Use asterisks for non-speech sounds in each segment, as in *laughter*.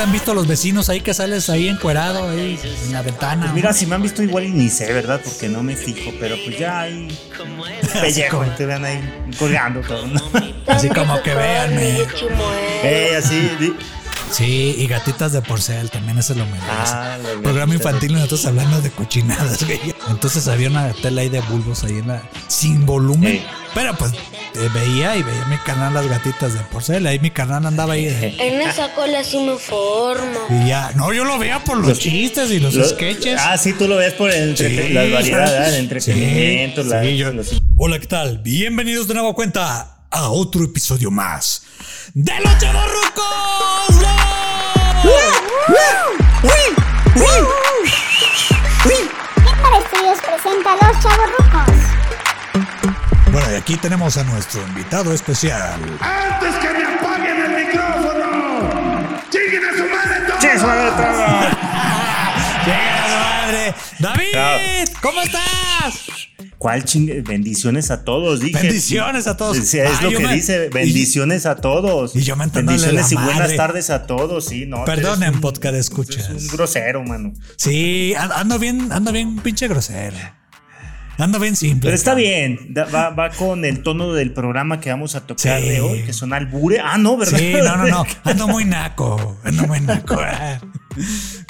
te han visto los vecinos ahí que sales ahí encuerado ahí en la ventana? Pues mira, si me han visto igual y ni sé, ¿verdad? Porque no me fijo, pero pues ya hay pellejo, te vean ahí colgando todo, ¿no? Así como que véanme. Eh, así. Sí, y gatitas de porcel también eso lo merece. Ah, Programa infantil y nosotros hablando de cochinadas, güey. Entonces había una tela ahí de bulbos ahí en la. sin volumen. Pero pues eh, veía y veía mi canal las gatitas de porcel. Ahí mi canal andaba ahí de- En esa cola sí me formo. Y ya. No, yo lo veía por los, Los- chistes y los Lo- sketches. Ah, sí, tú lo ves por el Sí, las variedades, ¿verdad? el sí, entretenimiento, la- sí, yo- los- Hola, ¿qué tal? Bienvenidos de nuevo cuenta a otro episodio más de Los Chavorrucos. Para Estudios presenta a los chavorrucos. Bueno, y aquí tenemos a nuestro invitado especial. ¡Antes que me apaguen el micrófono! ¡Chinguen a su madre todo! ¡Llega *laughs* su madre! ¡David! ¿Cómo estás? ¿Cuál chingue? Bendiciones a todos, dije. Bendiciones a todos. Sí, es Ah, lo que me- dice, bendiciones a todos. y yo mentándole Bendiciones la y buenas madre. tardes a todos, sí, no. Perdonen, podcast escuchas. un grosero, mano. Sí, an- ando bien, ando bien pinche grosero. Ando bien simple. Pero está bien, va, va con el tono del programa que vamos a tocar Sí. de hoy, que son albure. Ah, no, ¿verdad? Sí, no, no, no. *laughs* Ando muy naco. Ando muy naco.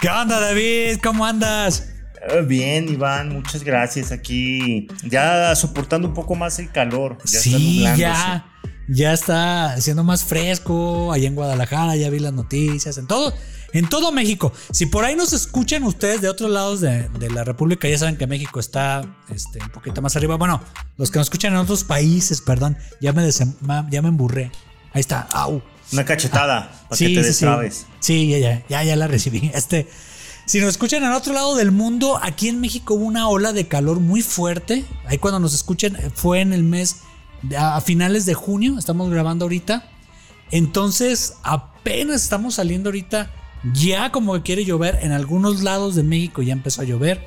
¿Qué onda, David? ¿Cómo andas? Eh, Bien, Iván, muchas gracias. Aquí ya soportando un poco más el calor. Ya sí, ya. Ya está siendo más fresco. Allá en Guadalajara ya vi las noticias. En todo, en todo México. Si por ahí nos escuchan ustedes de otros lados de, de la República, ya saben que México está este, un poquito más arriba. Bueno, los que nos escuchan en otros países, perdón, ya me, desem- ya me emburré. Ahí está. Au. Una cachetada para que te sí, sí. destrabes. Sí, ya, ya, ya, ya la recibí. Este, si nos escuchan en otro lado del mundo, aquí en México hubo una ola de calor muy fuerte. Ahí cuando nos escuchen eh, fue en el mes, a finales de junio, estamos grabando ahorita. Entonces, apenas estamos saliendo ahorita, ya como que quiere llover. En algunos lados de México ya empezó a llover.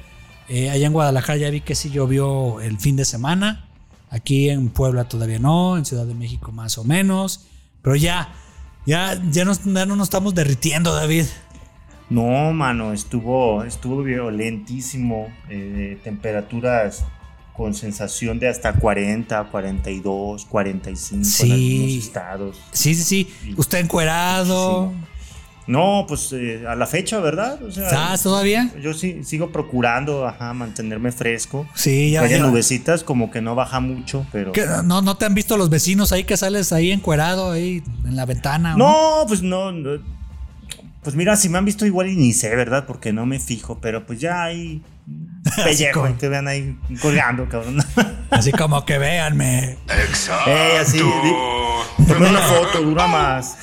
Eh, allá en Guadalajara ya vi que sí llovió el fin de semana. Aquí en Puebla todavía no, en Ciudad de México más o menos. Pero ya, ya, ya, nos- ya no nos estamos derritiendo, David. No, mano, estuvo, estuvo violentísimo. eh, temperaturas con sensación de hasta 40, 42, 45 en Sí. algunos estados. Sí, sí, sí. Usted encuerado. No, pues eh, a la fecha, ¿verdad? O sea, ¿Estás todavía? yo sí, sigo procurando, ajá, mantenerme fresco. Sí, ya. Ya. nubecitas, como que no baja mucho, pero. ¿Qué? No, no te han visto los vecinos ahí que sales ahí encuerado ahí en la ventana. ¿o No, pues no, no. Pues mira, si me han visto igual y ni sé, ¿verdad? Porque no me fijo, pero pues ya hay pellejo, como- te vean ahí colgando, cabrón. *laughs* Así como que véanme. Así, di- Tomé una foto, dura más.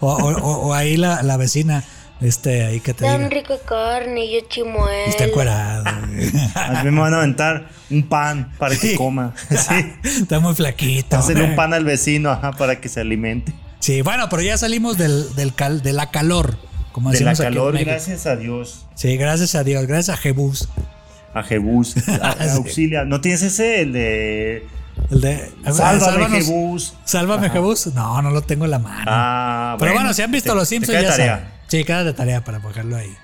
O, o- o- o ahí la, la vecina, este, ahí que te Tan rico carne, yo chimuelo. Está encuerado. A mí me van a aventar un pan para que Sí. coma. *laughs* Sí. Está muy flaquito. Hacerle un pan al vecino, ajá, para que se alimente. Sí, bueno, pero ya salimos del, del cal- de la calor. Como De la calor, gracias a Dios. Sí, gracias a Dios, gracias a Jebus. A Jebús. *laughs* A- Sí. Auxilia. ¿No tienes ese? El de. El de. Sálvame. Jebús. Sálvame, Ajá. Jebus. No, no lo tengo en la mano. Ah, Pero bueno, si han visto te- los Simpsons, ya tarea. saben. Sí, queda de tarea para ponerlo ahí.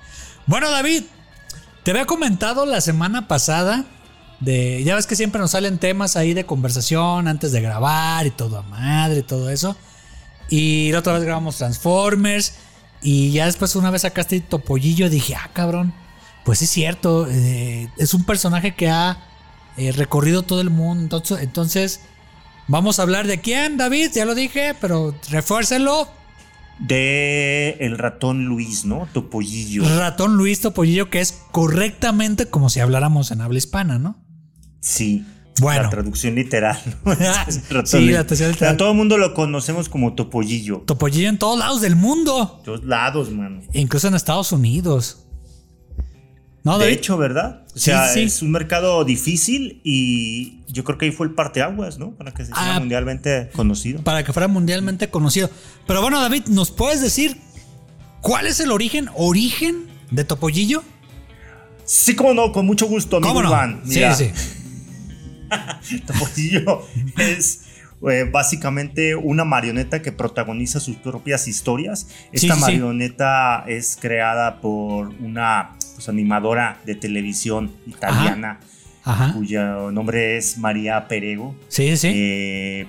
Bueno, David, te había comentado la semana pasada de. Ya ves que siempre nos salen temas ahí de conversación antes de grabar y todo a madre y todo eso. Y la otra vez grabamos Transformers. Y ya después, una vez sacaste Topollillo, dije, ah, cabrón. Pues es cierto, eh, es un personaje que ha eh, recorrido todo el mundo. Entonces, vamos a hablar de quién, David, ya lo dije, pero refuércelo. De el ratón Luis, ¿no? Topollillo. Ratón Luis Topollillo, que es correctamente como si habláramos en habla hispana, ¿no? Sí. Bueno. La traducción literal. ¿no? *laughs* *laughs* Sí, la traducción literal. todo el mundo lo conocemos como Topollillo. Topollillo en todos lados del mundo, Todos lados, mano. incluso en Estados Unidos. ¿No, de David? hecho, ¿verdad? O Sí, sea, sí. es un mercado difícil y yo creo que ahí fue el parteaguas, ¿no? Para que se hiciera Ah. mundialmente conocido. para que fuera mundialmente conocido. Pero bueno, David, ¿nos puedes decir cuál es el origen, origen de Topollillo? Sí, como no, con mucho gusto, amigo ¿Cómo no? Iván. Sí, Mira, sí. *laughs* Topollillo es eh, básicamente una marioneta que protagoniza sus propias historias. Esta sí, sí. marioneta es creada por una pues, animadora de televisión italiana Ajá. cuyo nombre es María Perego. Sí, sí. Eh,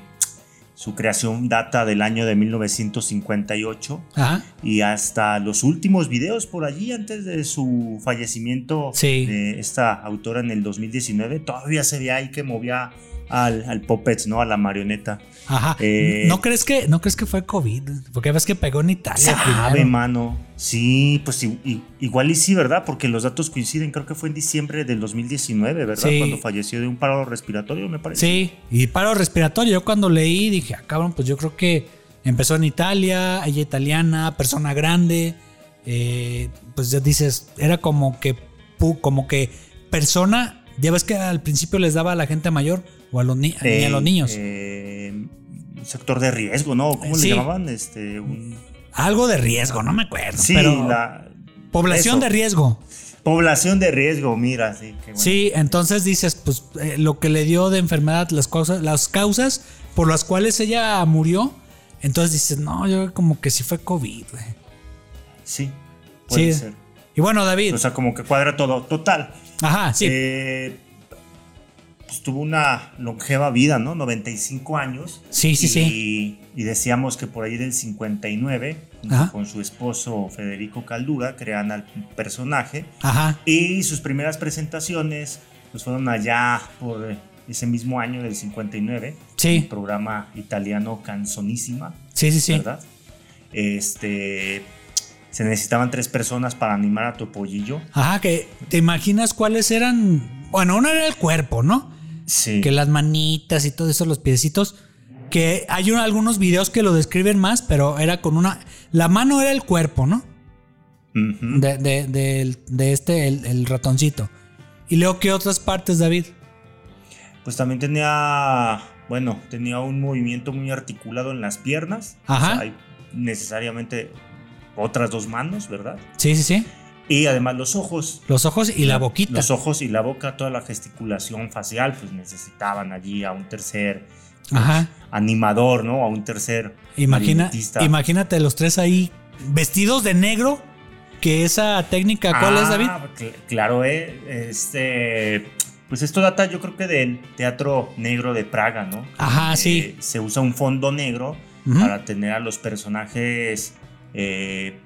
su creación data del año de 1958 Ajá. y hasta los últimos videos por allí antes de su fallecimiento Sí. de esta autora en el 2019 todavía se veía ahí que movía al, al puppets, ¿no? A la marioneta. Ajá. Eh, ¿No crees que no crees que fue COVID? Porque ves que pegó en Italia. Sabe, primero. mano. Sí, pues igual y sí, ¿verdad? Porque los datos coinciden. Creo que fue en diciembre del 2019, ¿verdad? Sí. Cuando falleció de un paro respiratorio, me parece. Sí, y paro respiratorio. Yo cuando leí dije, ah, cabrón, pues yo creo que empezó en Italia, ella italiana, persona grande. eh, pues ya dices, era como que, como que persona. Ya ves que al principio les daba a la gente mayor o a los, ni- a los Eh, niños. eh, un sector de riesgo, ¿no? ¿Cómo Sí. le llamaban? Este, un- Algo de riesgo, no me acuerdo. Sí, pero la población eso. de riesgo. población de riesgo, mira, sí, qué bueno. Sí, entonces dices, pues eh, lo que le dio de enfermedad, las cosas, las causas por las cuales ella murió. Entonces dices, no, yo como que sí fue COVID, güey. Sí, puede Sí. ser. Y bueno, David. O sea, como que cuadra todo. Total. ajá, sí. Eh, pues tuvo una longeva vida, ¿no? 95 años. Sí, sí, y, sí. Y decíamos que por ahí del 59, Ajá. con su esposo Federico Caldura, crean al personaje. Ajá. Y sus primeras presentaciones pues fueron allá por ese mismo año del 59. Sí. El programa italiano Canzonísima, Sí, sí, sí. ¿verdad? Este... Se necesitaban tres personas para animar a Topollillo. Ajá, que te imaginas cuáles eran. Bueno, uno era el cuerpo, ¿no? Sí. Que las manitas y todo eso, los piecitos. Que hay un- algunos videos que lo describen más, pero era con una. La mano era el cuerpo, ¿no? De, de- de este, el, el ratoncito. Y luego, ¿qué otras partes, David? Pues también tenía, bueno, tenía un movimiento muy articulado en las piernas. Ajá. O sea, hay necesariamente otras dos manos, ¿verdad? Sí, sí, sí. Y además los ojos. Los ojos y la boquita. Los ojos y la boca, toda la gesticulación facial, pues necesitaban allí a un tercer Ajá. animador, ¿no? A un tercer Imagina, imagínate los tres ahí vestidos de negro. Que esa técnica, ¿cuál es, Ah, David? cl- claro, eh, este, pues esto data yo creo que del teatro negro de Praga, ¿no? Ajá, Eh, sí. Se usa un fondo negro para tener a los personajes, eh,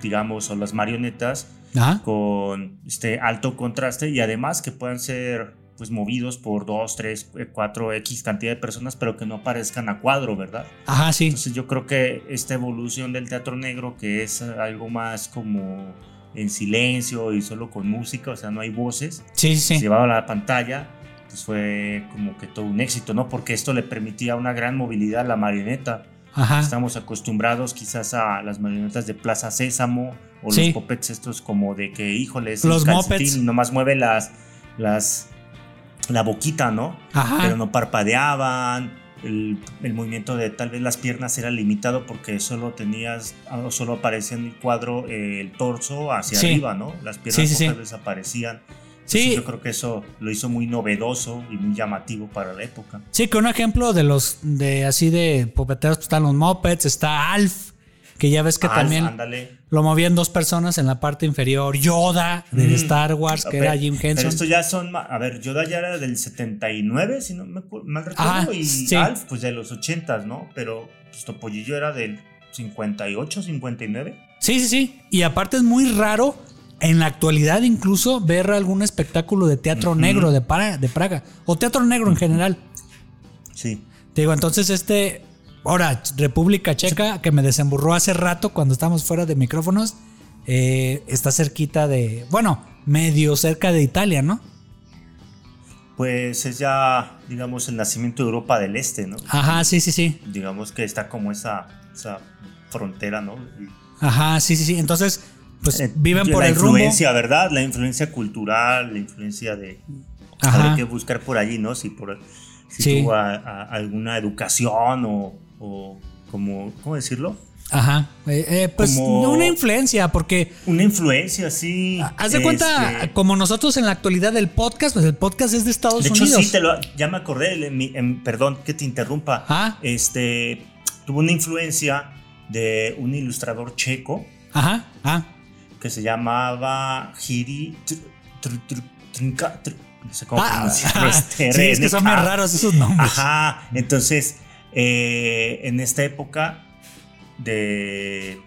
digamos, o las marionetas Ajá. con este alto contraste y además que puedan ser pues movidos por dos, tres, eh, cuatro X cantidad de personas, pero que no aparezcan a cuadro, ¿verdad? Ajá, sí. Entonces yo creo que esta evolución del teatro negro, que es algo más como en silencio y solo con música, o sea, no hay voces, sí, sí. llevado a la pantalla, pues fue como que todo un éxito, ¿no? Porque esto le permitía una gran movilidad a la marioneta. Ajá. Estamos acostumbrados quizás a las marionetas de Plaza Sésamo o Sí. los puppets estos como de que, híjole, es Los y nomás mueve las, las, la boquita, ¿no? Ajá. pero no parpadeaban. El, el movimiento de tal vez las piernas era limitado porque solo tenías, ah, solo aparecía en el cuadro eh, el torso hacia Sí. arriba, ¿no? Las piernas Sí, pocas veces aparecían. Sí. Yo creo que eso lo hizo muy novedoso y muy llamativo para la época. Sí, que un ejemplo de los de así de pupeteros pues, están los Muppets, está Alf, que ya ves que Alf, también ándale. lo movían dos personas en la parte inferior, Yoda de Mm. Star Wars, que Pero- era Jim Pero Henson. estos ya son, a ver, Yoda ya era del 79, si no me mal recuerdo, y sí. Alf pues de los 80, ¿no? Pero pues, Topollillo era del 58, 59. Sí, sí, sí. Y aparte es muy raro en la actualidad incluso ver algún espectáculo de teatro negro de, Para- de Praga o teatro negro en general. Sí. Te digo, entonces este, ahora, República Checa, que me desemburró hace rato cuando estábamos fuera de micrófonos, eh, está cerquita de, bueno, medio cerca de Italia, ¿no? Pues es ya, digamos, el nacimiento de Europa del Este, ¿no? Ajá, sí, sí, sí. Digamos que está como esa, esa frontera, ¿no? Ajá, sí, sí, sí. Entonces, pues Eh, viven por la el rumbo. influencia, ¿verdad? La influencia cultural, la influencia de... Habrá que buscar por allí, ¿no? Si, por, si Sí. tuvo a- a- alguna educación o, o como, ¿cómo decirlo? Ajá. Eh, eh, pues Como- una influencia, porque Una influencia, sí. haz de cuenta, Este, como nosotros en la actualidad del podcast, pues el podcast es de Estados De hecho, Unidos. sí, te lo, ya me acordé, en mi- en- perdón que te interrumpa. Ah. Este, tuvo una influencia de un ilustrador checo Ajá, ah. Que se llamaba Hiri no sé cómo Ah, este, *laughs* sí, es que son muy RNK. raros esos nombres. Ajá, entonces, eh, en esta época de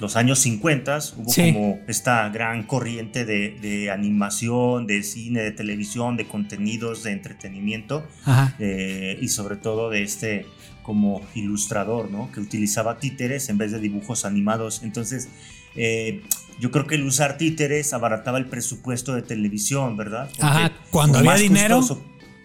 los años 50 hubo Sí. como esta gran corriente de, de animación, de cine, de televisión, de contenidos, de entretenimiento Ajá. eh, y sobre todo de este como ilustrador, ¿no? Que utilizaba títeres en vez de dibujos animados. Entonces, eh, yo creo que el usar títeres abarataba el presupuesto de televisión, ¿verdad? Porque Ajá, cuando había más dinero. costoso-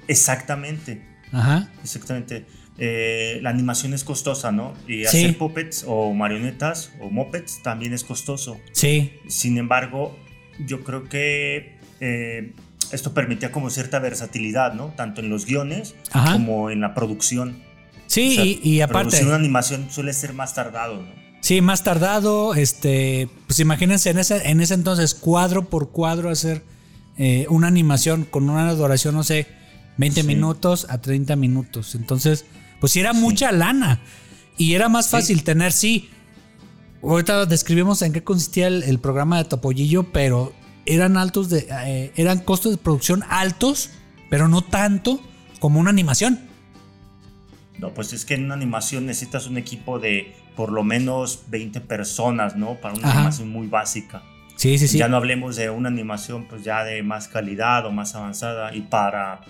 exactamente, Ajá. exactamente. Eh, la animación es costosa, ¿no? Y Sí. hacer puppets o marionetas o mopeds también es costoso. Sí. Sin embargo, yo creo que eh, esto permitía como cierta versatilidad, ¿no? Tanto en los guiones Ajá. como en la producción. Sí, O sea, y, y aparte. Producir una animación suele ser más tardado, ¿no? Sí, más tardado, este, pues imagínense en ese, en ese entonces cuadro por cuadro hacer eh, una animación con una duración, no sé, 20 Sí. minutos a 30 minutos. Entonces, pues sí era mucha lana y era más fácil tener, sí. Ahorita describimos en qué consistía el, el programa de Topollillo, pero eran altos de, eh, eran costos de producción altos, pero no tanto como una animación. No, pues es que en una animación necesitas un equipo de por lo menos 20 personas, ¿no? Para una Ajá. animación muy básica. Sí, sí, sí. Ya no hablemos de una animación pues ya de más calidad o más avanzada y para,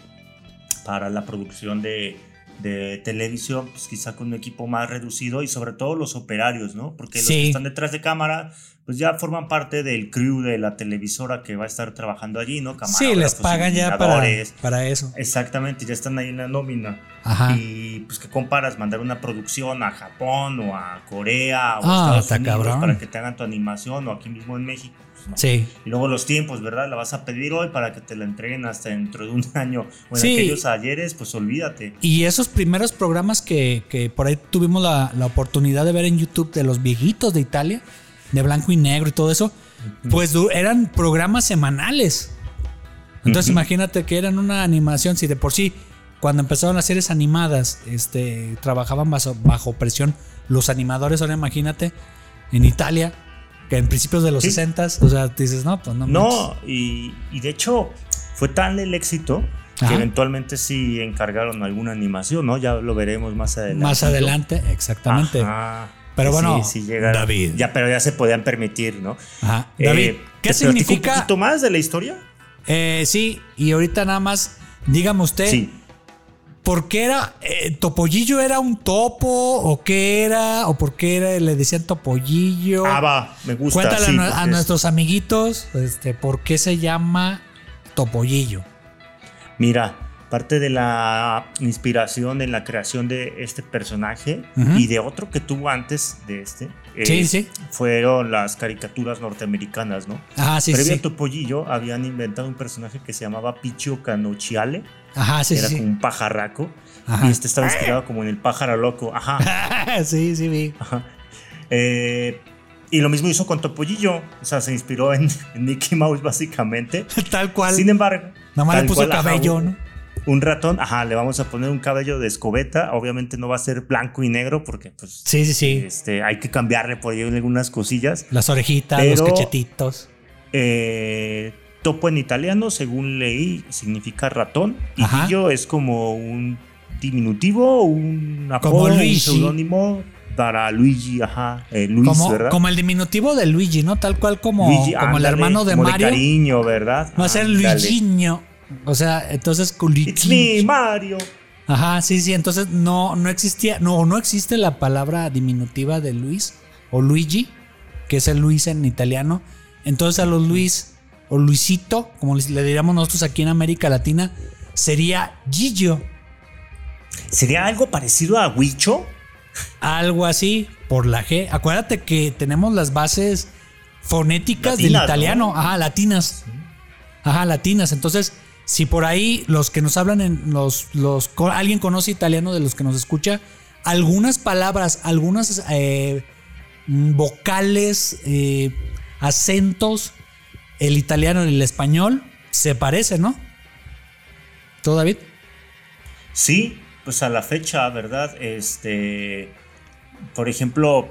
para la producción de, de televisión, pues quizá con un equipo más reducido y sobre todo los operarios, ¿no? Porque los Sí. que están detrás de cámara pues ya forman parte del crew de la televisora que va a estar trabajando allí, ¿no? Sí, les pagan ya para, eso. Exactamente, ya están ahí en la nómina. Ajá. Y pues que comparas mandar una producción a Japón o a Corea o Ah, a Estados está Unidos cabrón. para que te hagan tu animación o aquí mismo en México. Pues, no. Sí. Y luego los tiempos, ¿verdad? La vas a pedir hoy para que te la entreguen hasta dentro de un *laughs* año. O en Sí. aquellos ayeres, pues olvídate. Y esos primeros programas que, que por ahí tuvimos la, la oportunidad de ver en YouTube de los viejitos de Italia, de blanco y negro y todo eso, pues eran programas semanales. Entonces imagínate que eran una animación, si de por sí, cuando empezaron las series animadas, este, trabajaban bajo, bajo presión los animadores, ahora imagínate, en Italia, que en principios de los Sí. 60 o sea, dices, no, pues no. No, y, y de hecho fue tal el éxito Ajá. que eventualmente sí encargaron alguna animación, ¿no? Ya lo veremos más adelante. Más adelante, exactamente. Ajá. Pero bueno, sí, sí llegaron. David. Ya, pero ya se podían permitir, ¿no? Ajá. Eh, David, ¿qué ¿te platico significa? un poquito más de la historia? Eh, sí, y ahorita nada más, dígame usted, Sí. ¿por qué era, eh, Topollillo era un topo o qué era, o por qué era, le decían Topollillo? Ah, va, me gusta. Cuéntale sí, a, a nuestros amiguitos, este, ¿por qué se llama Topollillo? Mira, parte de la inspiración en la creación de este personaje y de otro que tuvo antes de este eh, Sí, sí. fueron las caricaturas norteamericanas, ¿no? Ajá, sí, Previo sí. a Topollillo habían inventado un personaje que se llamaba Pichio Canociale, Ajá, sí, era sí. como un pajarraco, Ajá. y este estaba inspirado como en el pájaro loco, ajá. *laughs* sí, sí, vi. Ajá. Eh, y lo mismo hizo con Topollillo, o sea, se inspiró en, en Mickey Mouse básicamente. *laughs* Tal cual. Sin embargo, Nada más le puso cual, cabello, ¿no? Un ratón, ajá, le vamos a poner un cabello de escobeta. Obviamente no va a ser blanco y negro porque, pues, Sí, sí, sí. este, hay que cambiarle por ahí algunas cosillas. Las orejitas, los cachetitos. Eh, topo en italiano, según leí, significa ratón. Y Ajá. Gillo es como un diminutivo, un apodo, un seudónimo para Luigi, ajá, eh, Luis, Como, ¿verdad? como el diminutivo de Luigi, ¿no? Tal cual como, Luigi, como el hermano de como Mario. cariño, ¿verdad? Va a ser. Luigiño. O sea, entonces me, Mario. Ajá, sí, sí. Entonces no, no existía, no, no existe la palabra diminutiva de Luis o Luigi, que es el Luis en italiano. Entonces a los Luis o Luisito, como le diríamos nosotros aquí en América Latina, sería Gillo. ¿Sería algo parecido a Huicho? Algo así, por la G. Acuérdate que tenemos las bases fonéticas del italiano. ¿no? Ajá, latinas. Ajá, latinas. Entonces, si por ahí los que nos hablan en los, los alguien conoce italiano de los que nos escucha, algunas palabras, algunas eh, vocales, eh, acentos, el italiano y el español se parecen, ¿no? ¿Tú, David? Sí, pues a la fecha, ¿verdad? Este, por ejemplo,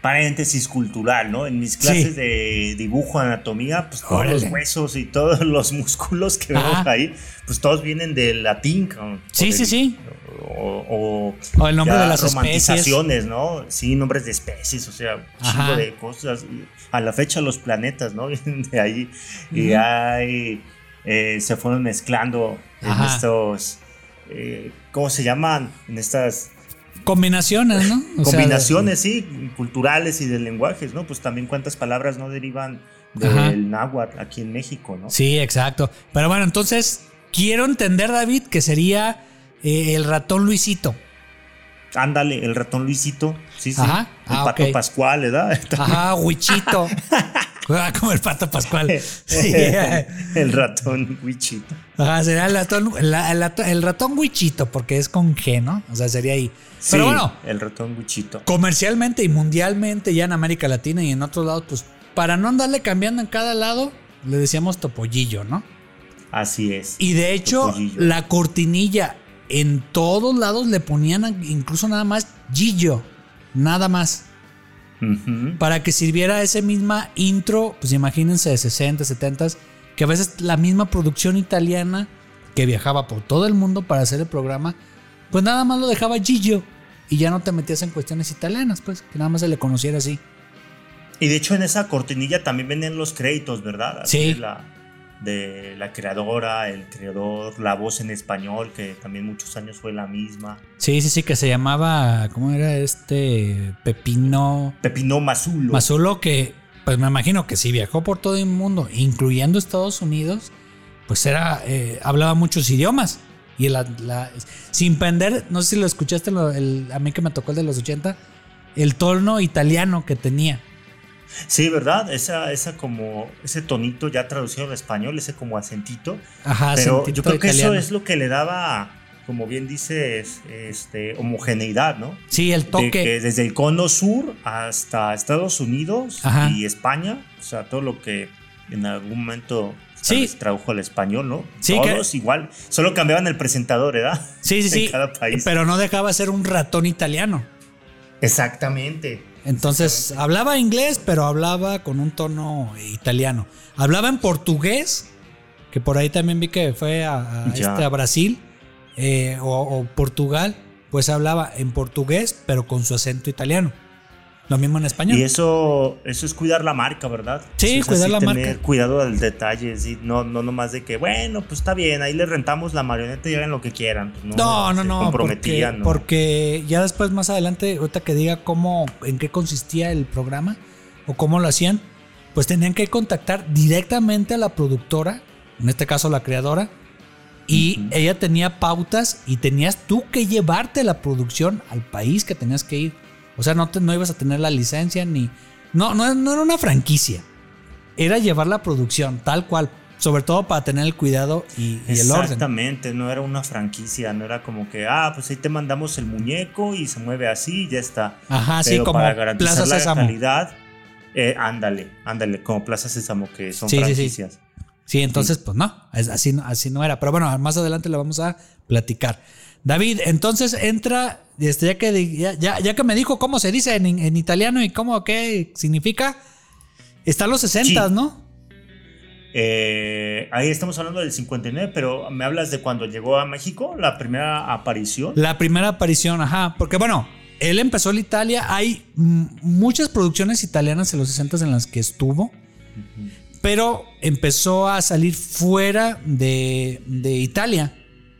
paréntesis cultural, ¿no? En mis clases Sí. de dibujo, anatomía, pues todos Órale. los huesos y todos los *laughs* músculos que vemos ahí, pues todos vienen del latín. Sí, O sí, del- sí. O, o, O el nombre de las especies. romantizaciones, ¿no? Sí, nombres de especies, o sea, chingo de cosas. A la fecha los planetas, ¿no? *laughs* Vienen de ahí. Y hay, eh, se fueron mezclando en estos, eh, ¿cómo se llaman? En estas Combinaciones, ¿no? O sea, combinaciones, sí, culturales y de lenguajes, ¿no? Pues también cuántas palabras no derivan Ajá. del náhuatl aquí en México, ¿no? Sí, exacto. Pero bueno, entonces quiero entender, David, que sería eh, el ratón Luisito. Ándale, el ratón Luisito, sí, sí. Ajá. El Ah, pato. Pascual, ¿verdad? Ajá, Huichito. *laughs* Ah, Como el pato Pascual. *laughs* Sí. el ratón Wichito. Ajá, sería el ratón, la- el ratón Huichito, porque es con G, ¿no? O sea, sería ahí. Pero bueno, el ratón Wichito. comercialmente y mundialmente, ya en América Latina y en otros lados, pues para no andarle cambiando en cada lado, le decíamos topollillo, ¿no? Así es. Y de hecho, Topollillo. la cortinilla en todos lados le ponían incluso nada más Gillo, nada más. Para que sirviera ese misma intro, pues imagínense de 60, 70, que a veces la misma producción italiana que viajaba por todo el mundo para hacer el programa, pues nada más lo dejaba Gillo y ya no te metías en cuestiones italianas, pues que nada más se le conociera así. Y de hecho en esa cortinilla también venían los créditos, ¿verdad? Así Sí. De la, de la creadora, el creador, la voz en español, que también muchos años fue la misma. Sí, sí, sí, que se llamaba, ¿cómo era este? Pepino Pepino Mazulo. Mazulo, que pues me imagino que si viajó por todo el mundo, incluyendo Estados Unidos, pues era, eh, hablaba muchos idiomas. Y la, la- sin pender, no sé si lo escuchaste, lo- el- a mí que me tocó el de los 80, el tono italiano que tenía. Sí, ¿verdad? Esa, esa como, ese tonito ya traducido al español, ese como acentito. Ajá, Pero yo creo que italiano. eso es lo que le daba, como bien dices, este, homogeneidad, ¿no? Sí, el De toque. que desde el cono sur hasta Estados Unidos Ajá. y España, o sea, todo lo que en algún momento Sí. tradujo al español, ¿no? Sí, que- Todos igual, solo cambiaban el presentador, ¿verdad? Sí, sí, *laughs* en sí. cada país. Pero no dejaba de ser un ratón italiano. Exactamente. Entonces hablaba inglés, pero hablaba con un tono italiano. Hablaba en portugués, que por ahí también vi que fue a, este, a Brasil eh, o, o Portugal, pues hablaba en portugués, pero con su acento italiano. Lo mismo en español. Y eso, eso es cuidar la marca, ¿verdad? Sí, cuidar la tener marca. Cuidado del detalle, sí, no, no nomás de que, bueno, pues está bien, ahí le rentamos la marioneta y hagan lo que quieran. pues, No, no, no, porque, comprometían, ¿no? porque ya después más adelante, ahorita que diga cómo, en qué consistía el programa o cómo lo hacían, pues tenían que contactar directamente a la productora, en este caso la creadora, y ella tenía pautas y tenías tú que llevarte la producción al país que tenías que ir. O sea, no, te- no ibas a tener la licencia ni... No, no, no era una franquicia. Era llevar la producción tal cual. Sobre todo para tener el cuidado y, y el orden. Exactamente, no era una franquicia, no era como que, ah, pues ahí te mandamos el muñeco y se mueve así y ya está. Ajá, sí, Pero como para garantizar Plaza la Sésamo. calidad, eh, ándale, ándale, como Plaza Sésamo, que son Sí, sí, sí. franquicias. Sí, entonces, pues no, así, no- así no era. Pero bueno, más adelante lo vamos a platicar. David, entonces entra, este, ya, que, ya, ya- ya que me dijo cómo se dice en, en italiano y cómo, qué significa, están los 60, Sí. ¿no? Eh, ahí estamos hablando del 59, pero me hablas de cuando llegó a México, la primera aparición. La primera aparición, ajá. Porque bueno, él empezó en Italia. Hay muchas producciones italianas en los 60 en las que estuvo. Pero empezó a salir fuera de, de Italia.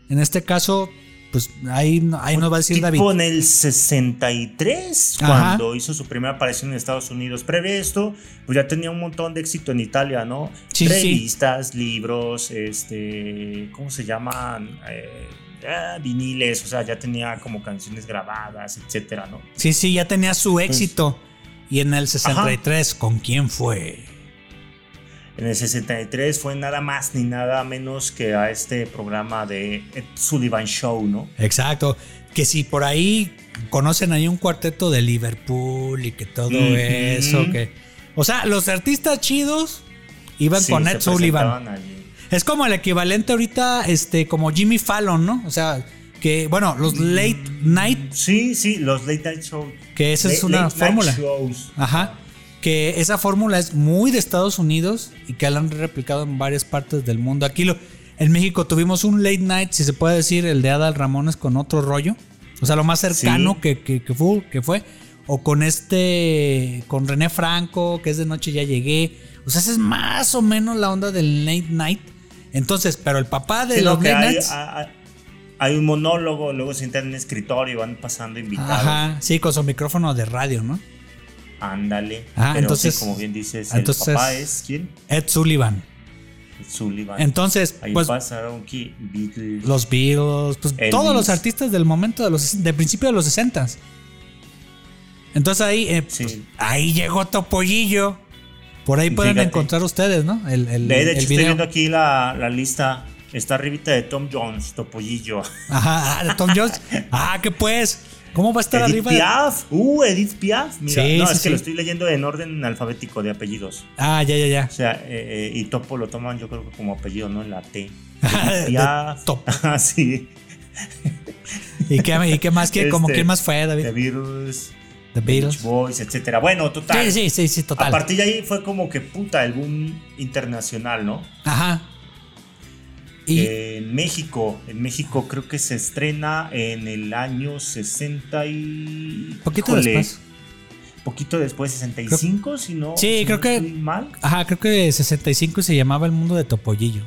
En este caso, pues ahí, no- ahí nos va a decir David. en el 63, Ajá. cuando hizo su primera aparición en Estados Unidos. Previo a esto, pues ya tenía un montón de éxito en Italia, ¿no? Sí, sí. Revistas, libros, este, ¿cómo se llaman? Eh, ah, viniles, o sea, ya tenía como canciones grabadas, etcétera, ¿no? Sí, sí, ya tenía su éxito. Y en el 63, ¿con quién fue? En el 63 fue nada más ni nada menos que a este programa de Ed Sullivan Show, ¿no? Exacto. Que si por ahí conocen ahí un cuarteto de Liverpool y que todo eso, que. O sea, los artistas chidos iban Sí, con Ed Sullivan. allí. Es como el equivalente ahorita, este, como Jimmy Fallon, ¿no? O sea, que, bueno, los late night, Sí, sí, los late night shows. que esa es una fórmula. shows. Ajá. Que esa fórmula es muy de Estados Unidos y que la han replicado en varias partes del mundo. Aquí lo, en México tuvimos un late night, si se puede decir, el de Adal Ramones con otro rollo. O sea, lo más cercano Sí. que, que- que fue, que fue. O con este, con René Franco, que es de noche ya llegué. O sea, esa es más o menos la onda del late night. Entonces, pero el papá de Sí, los lo que late hay, nights. hay- hay un monólogo, luego se sientan en un escritorio y van pasando invitados. Ajá, sí, con su micrófono de radio, ¿no? Ándale. Ah, Pero entonces- sí, como bien dices, entonces- el papá es quién? Ed Sullivan. Sullivan. Entonces, Ahí pues pasaron que Beatles. los Beatles, pues Elvis. todos los artistas del momento de los de principio de los 60 Entonces ahí eh, Sí. pues, ahí llegó Topollillo. Por ahí pueden Fíjate. encontrar ustedes, ¿no? El, el, de, de el hecho, estoy viendo aquí la, la lista. Está arribita de Tom Jones, Topollillo. Ajá, ah, de Tom *laughs* Jones. ah, que pues. ¿Cómo va a estar Edith arriba? Piaf. Uh, Edith Piaf. Mira, Sí, no, sí, es que sí. lo estoy leyendo en orden alfabético de apellidos. Ah, ya, ya, ya. O sea, eh, eh, y Topo lo toman yo creo que como apellido, ¿no? En la T. *laughs* De Piaf. Topo. *laughs* Ah, sí. ¿Y qué, y qué más? ¿Qué, como Este, quién más fue, David? The Beatles, The Beach Beatles. Boys, etcétera. Bueno, total. Sí, sí, sí, sí, A total. partir de ahí fue como que puta el boom internacional, ¿no? Ajá. Y en México, en México creo que se estrena en el año 60 y... poquito después. Poquito después, 65, si no. Sí, si creo no que- estoy mal. Ajá, creo que 65 se llamaba El Mundo de Topollillo.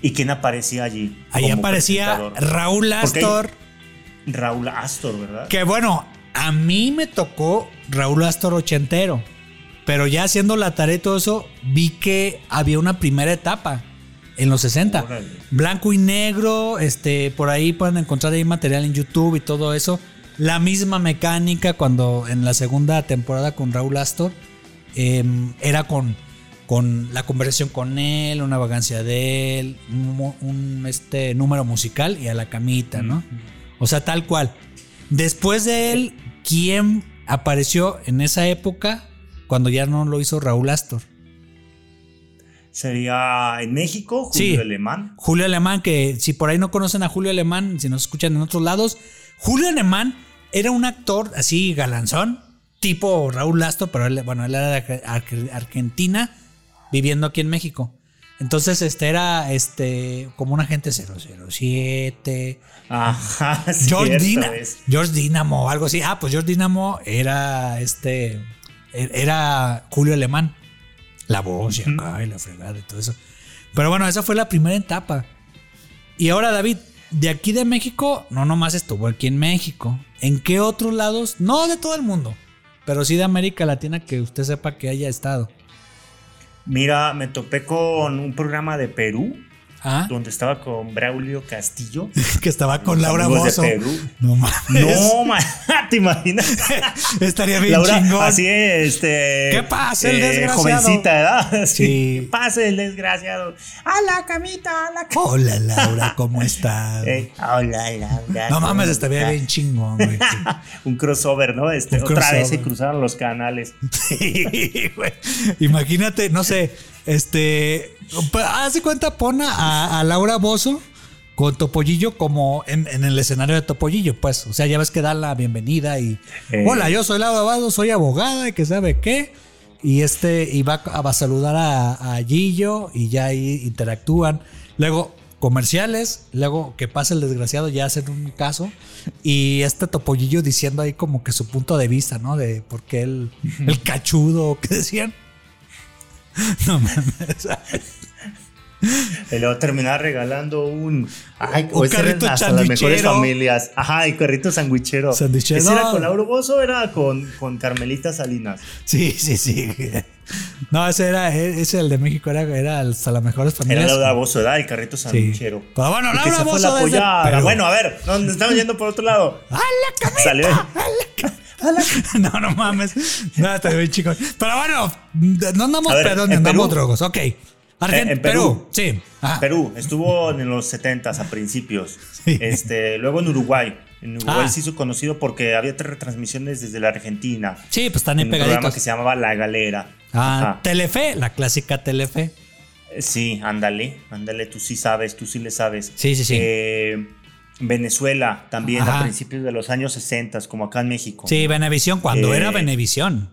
¿Y quién aparecía allí? Ahí aparecía? Raúl Astor. Raúl Astor, ¿verdad? Que bueno, a mí me tocó Raúl Astor ochentero. Pero ya haciendo la tarea y todo eso, vi que había una primera etapa en los 60. Órale. Blanco y negro, este, por ahí pueden encontrar ahí material en YouTube y todo eso. La misma mecánica cuando en la segunda temporada con Raúl Astor em, era con, con la conversación con él, una vagancia de él, un, este, número musical y a la camita, ¿no? O sea, tal cual. Después de él, ¿quién apareció en esa época cuando ya no lo hizo Raúl Astor? Sería en México, Sí. Julio Alemán. Julio Alemán, que si por ahí no conocen a Julio Alemán, si nos escuchan en otros lados, Julio Alemán era un actor así galanzón, tipo Raúl Astor, pero él, bueno, él era de Ar- Ar- Argentina, viviendo aquí en México. Entonces, este era este como un agente 007, Ajá, *laughs* George, Dina-. George Dynamo, algo así. Ah, pues George Dynamo era este. er- Era Julio Alemán. La voz y acá y la fregada y todo eso. Pero bueno, esa fue la primera etapa. Y ahora, David, de aquí de México, no nomás estuvo aquí en México. ¿En qué otros lados? No de todo el mundo, pero sí de América Latina que usted sepa que haya estado. Mira, me topé con un programa de Perú Ah, donde estaba con Braulio Castillo. *laughs* que estaba con Laura Bozo. de Perú. No mames. No, ma, *laughs* ¿te imaginas? *laughs* Estaría bien Laura, chingón. así este. ¿Qué pasa, el desgraciado? Jovencita, ¿verdad? Sí. ¿Qué pasa el desgraciado? A la camita, a la camita. Hola Laura, ¿cómo estás? Eh, hola, Laura. no mames, ¿cómo estaría bien chingón, güey. Un crossover, ¿no? Este, Un otra crossover. vez se cruzaron los canales. Sí, güey. Imagínate, no sé, este. de cuenta, pon a, a Laura Bozo con Topollillo como en, en el escenario de Topollillo, pues. O sea, ya ves que da la bienvenida y. Eh. Hola, yo soy Laura Bozo, soy abogada y que sabe qué. Y este, y va a, va a saludar a, a Gillo y ya ahí interactúan. Luego, comerciales, luego que pasa el desgraciado, ya hacen un caso. Y este Topollillo diciendo ahí como que su punto de vista, ¿no? De por qué el, el cachudo, ¿qué decían? *laughs* No mames. *laughs* Y luego terminar regalando un. Ay, Un carrito hasta las mejores familias. Ajá, y carrito sandwichero. ¿Ese era con Laura Bozo o era con, con Carmelita Salinas? Sí, sí, sí. No, ese era, ese el de México era, era hasta las mejores Era familias. Laura Bozo, ¿verdad? El carrito sandwichero. Pero bueno, Laura Bozzo la desde. Bueno, a ver, no, nos estamos yendo por otro lado. ¡A la *laughs* camita! Salió. ¡A la, ca- *laughs* no, no mames. No, está bien, chicos. Pero bueno, no andamos ver, en andamos drogos. Ok. Argent- Eh, en Perú. Perú. Sí. Ajá. Perú, estuvo en los 70 a principios. Sí. Este, luego en Uruguay. En Uruguay Ah. se hizo conocido porque había tres retransmisiones desde la Argentina. Sí, pues están ahí En un programa que se llamaba La Galera. Ah, Ajá. Telefe, la clásica Telefe. Eh, Sí, ándale, ándale, tú sí sabes, tú sí le sabes. Sí, sí, sí. Eh, Venezuela también Ajá. a principios de los años 60, como acá en México. Sí, Venevisión, cuando Eh, era Venevisión.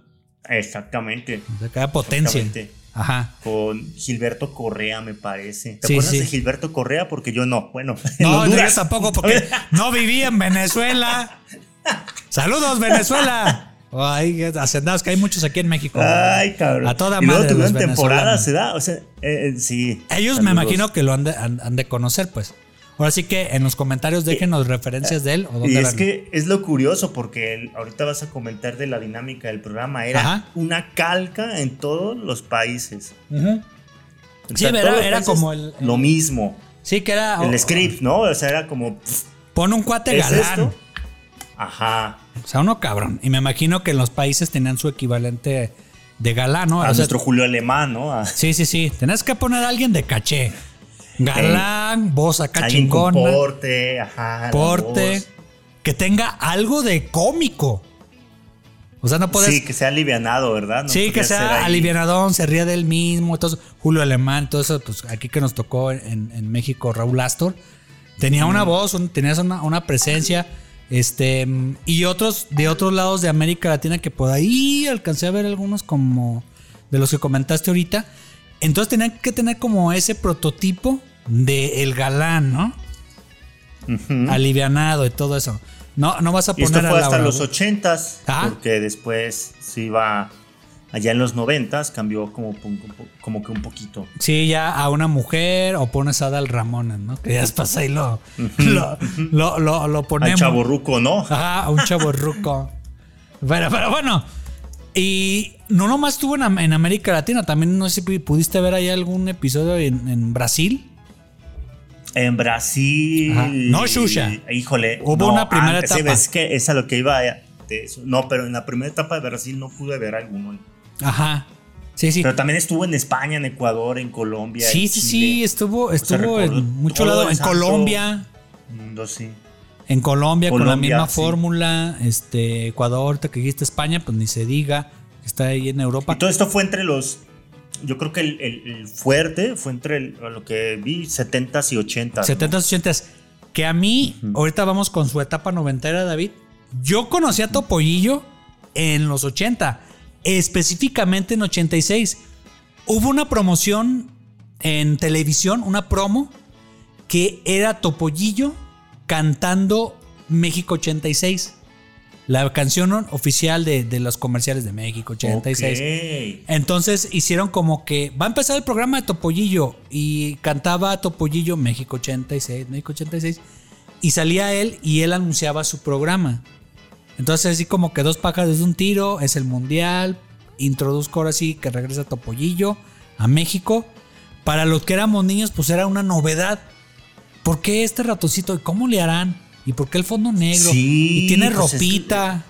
Exactamente. O sea, potencia. Exactamente. Ajá. Con Gilberto Correa, me parece. ¿Te Sí, acuerdas sí. de Gilberto Correa? Porque yo no. Bueno, *laughs* en No, no, yo tampoco, porque *laughs* no viví en Venezuela. Saludos, Venezuela. Ay, hacendados, que hay muchos aquí en México. Ay, cabrón. A toda y luego madre. tuvieron los temporadas, venezolanos. ¿se da? O sea, eh, eh, sí. Ellos me Saludos. imagino que lo han de, han- han de conocer, pues. Ahora sí que en los comentarios déjenos referencias de él o dónde Y es que es lo curioso porque el- ahorita vas a comentar de la dinámica del programa. Era Ajá. una calca en todos los países. O Sí, era- era como el- el- Lo mismo. Sí, que era. El script, ¿no? O sea, era como. pff, Pon un cuate ¿Es galán. esto? Ajá. O sea, uno cabrón. Y me imagino que en los países tenían su equivalente de galán, ¿no? A O sea, nuestro Julio Alemán, ¿no? A- Sí, sí, sí. Tenés que poner a alguien de caché. Galán, voz acá con chingona. porte, ajá. porte. Que tenga algo de cómico. O sea, no puedes. Sí, que sea alivianado, ¿verdad? No sí, que sea alivianadón, se ría del mismo. Entonces, Julio Alemán, todo eso, pues aquí que nos tocó en, en México, Raúl Astor. Tenía una voz, un- tenías una, una presencia. Este, y otros de otros lados de América Latina que por ahí alcancé a ver algunos como de los que comentaste ahorita. Entonces tenían que tener como ese prototipo de el galán, ¿no? Alivianado y todo eso. No, no vas a Y poner esto fue a hasta Laura los Bozo. ochentas, Ajá. porque después se iba allá en los noventas, cambió como, como que un poquito. Sí, ya a una mujer o pones a Adal Ramones, ¿no? Que ya después ahí lo, lo, lo, lo, lo Al ponemos. chaborruco, ¿no? Ajá, a un chavo ruco. Pero, pero bueno. Y no nomás estuvo en, en América Latina, también no sé si pudiste ver ahí algún episodio en, en Brasil. En Brasil. Ajá. No, Xuxa. Híjole. Hubo no, una primera antes, etapa. Es que es a lo que iba de eso. No, pero en la primera etapa de Brasil no pude ver alguno. Ajá. Sí, sí. Pero también estuvo en España, en Ecuador, en Colombia. Sí, en sí, sí, estuvo, estuvo en mucho lado. En Colombia. Mundo, sí. En Colombia, con la misma sí. fórmula. Este, Ecuador, ahorita que dijiste España, pues ni se diga. Está ahí en Europa. Y todo esto fue entre los. Yo creo que el, el- el fuerte fue entre el- lo que vi, 70s y 80s. 70s, 80s. Que a mí, ahorita vamos con su etapa noventera, David. Yo conocí a Topollillo en los 80, específicamente en 86. Hubo una promoción en televisión, una promo, que era Topollillo cantando México 86. La canción oficial de, de los comerciales de México 86. Ok. Entonces hicieron como que va a empezar el programa de Topollillo y cantaba Topollillo México 86, México 86 y salía él y él anunciaba su programa. Entonces así como que dos pájaros de un tiro, es el mundial, introduzco ahora sí que regresa Topollillo a México. Para los que éramos niños pues era una novedad. ¿Por qué este ratoncito? ¿Y cómo le harán? ¿Y por qué el fondo negro? Sí, y tiene pues es que- ropita.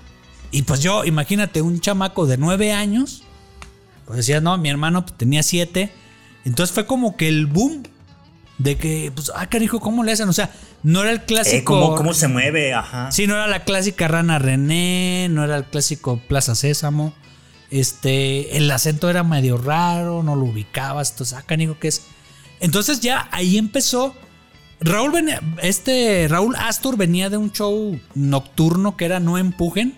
Y pues yo, imagínate, un chamaco de nueve años. Pues decía, no, mi hermano pues, tenía siete. Entonces fue como que el boom de que, pues, ah, carijo, ¿cómo le hacen? O sea, no era el clásico. Eh, ¿cómo, ¿Cómo se mueve? Ajá. Sí, no era la clásica Rana René, no era el clásico Plaza Sésamo. Este, el acento era medio raro, no lo ubicabas. Entonces, ah, canijo, ¿qué es? Entonces ya ahí empezó. Raúl venía, este Raúl Astor venía de un show nocturno que era No Empujen.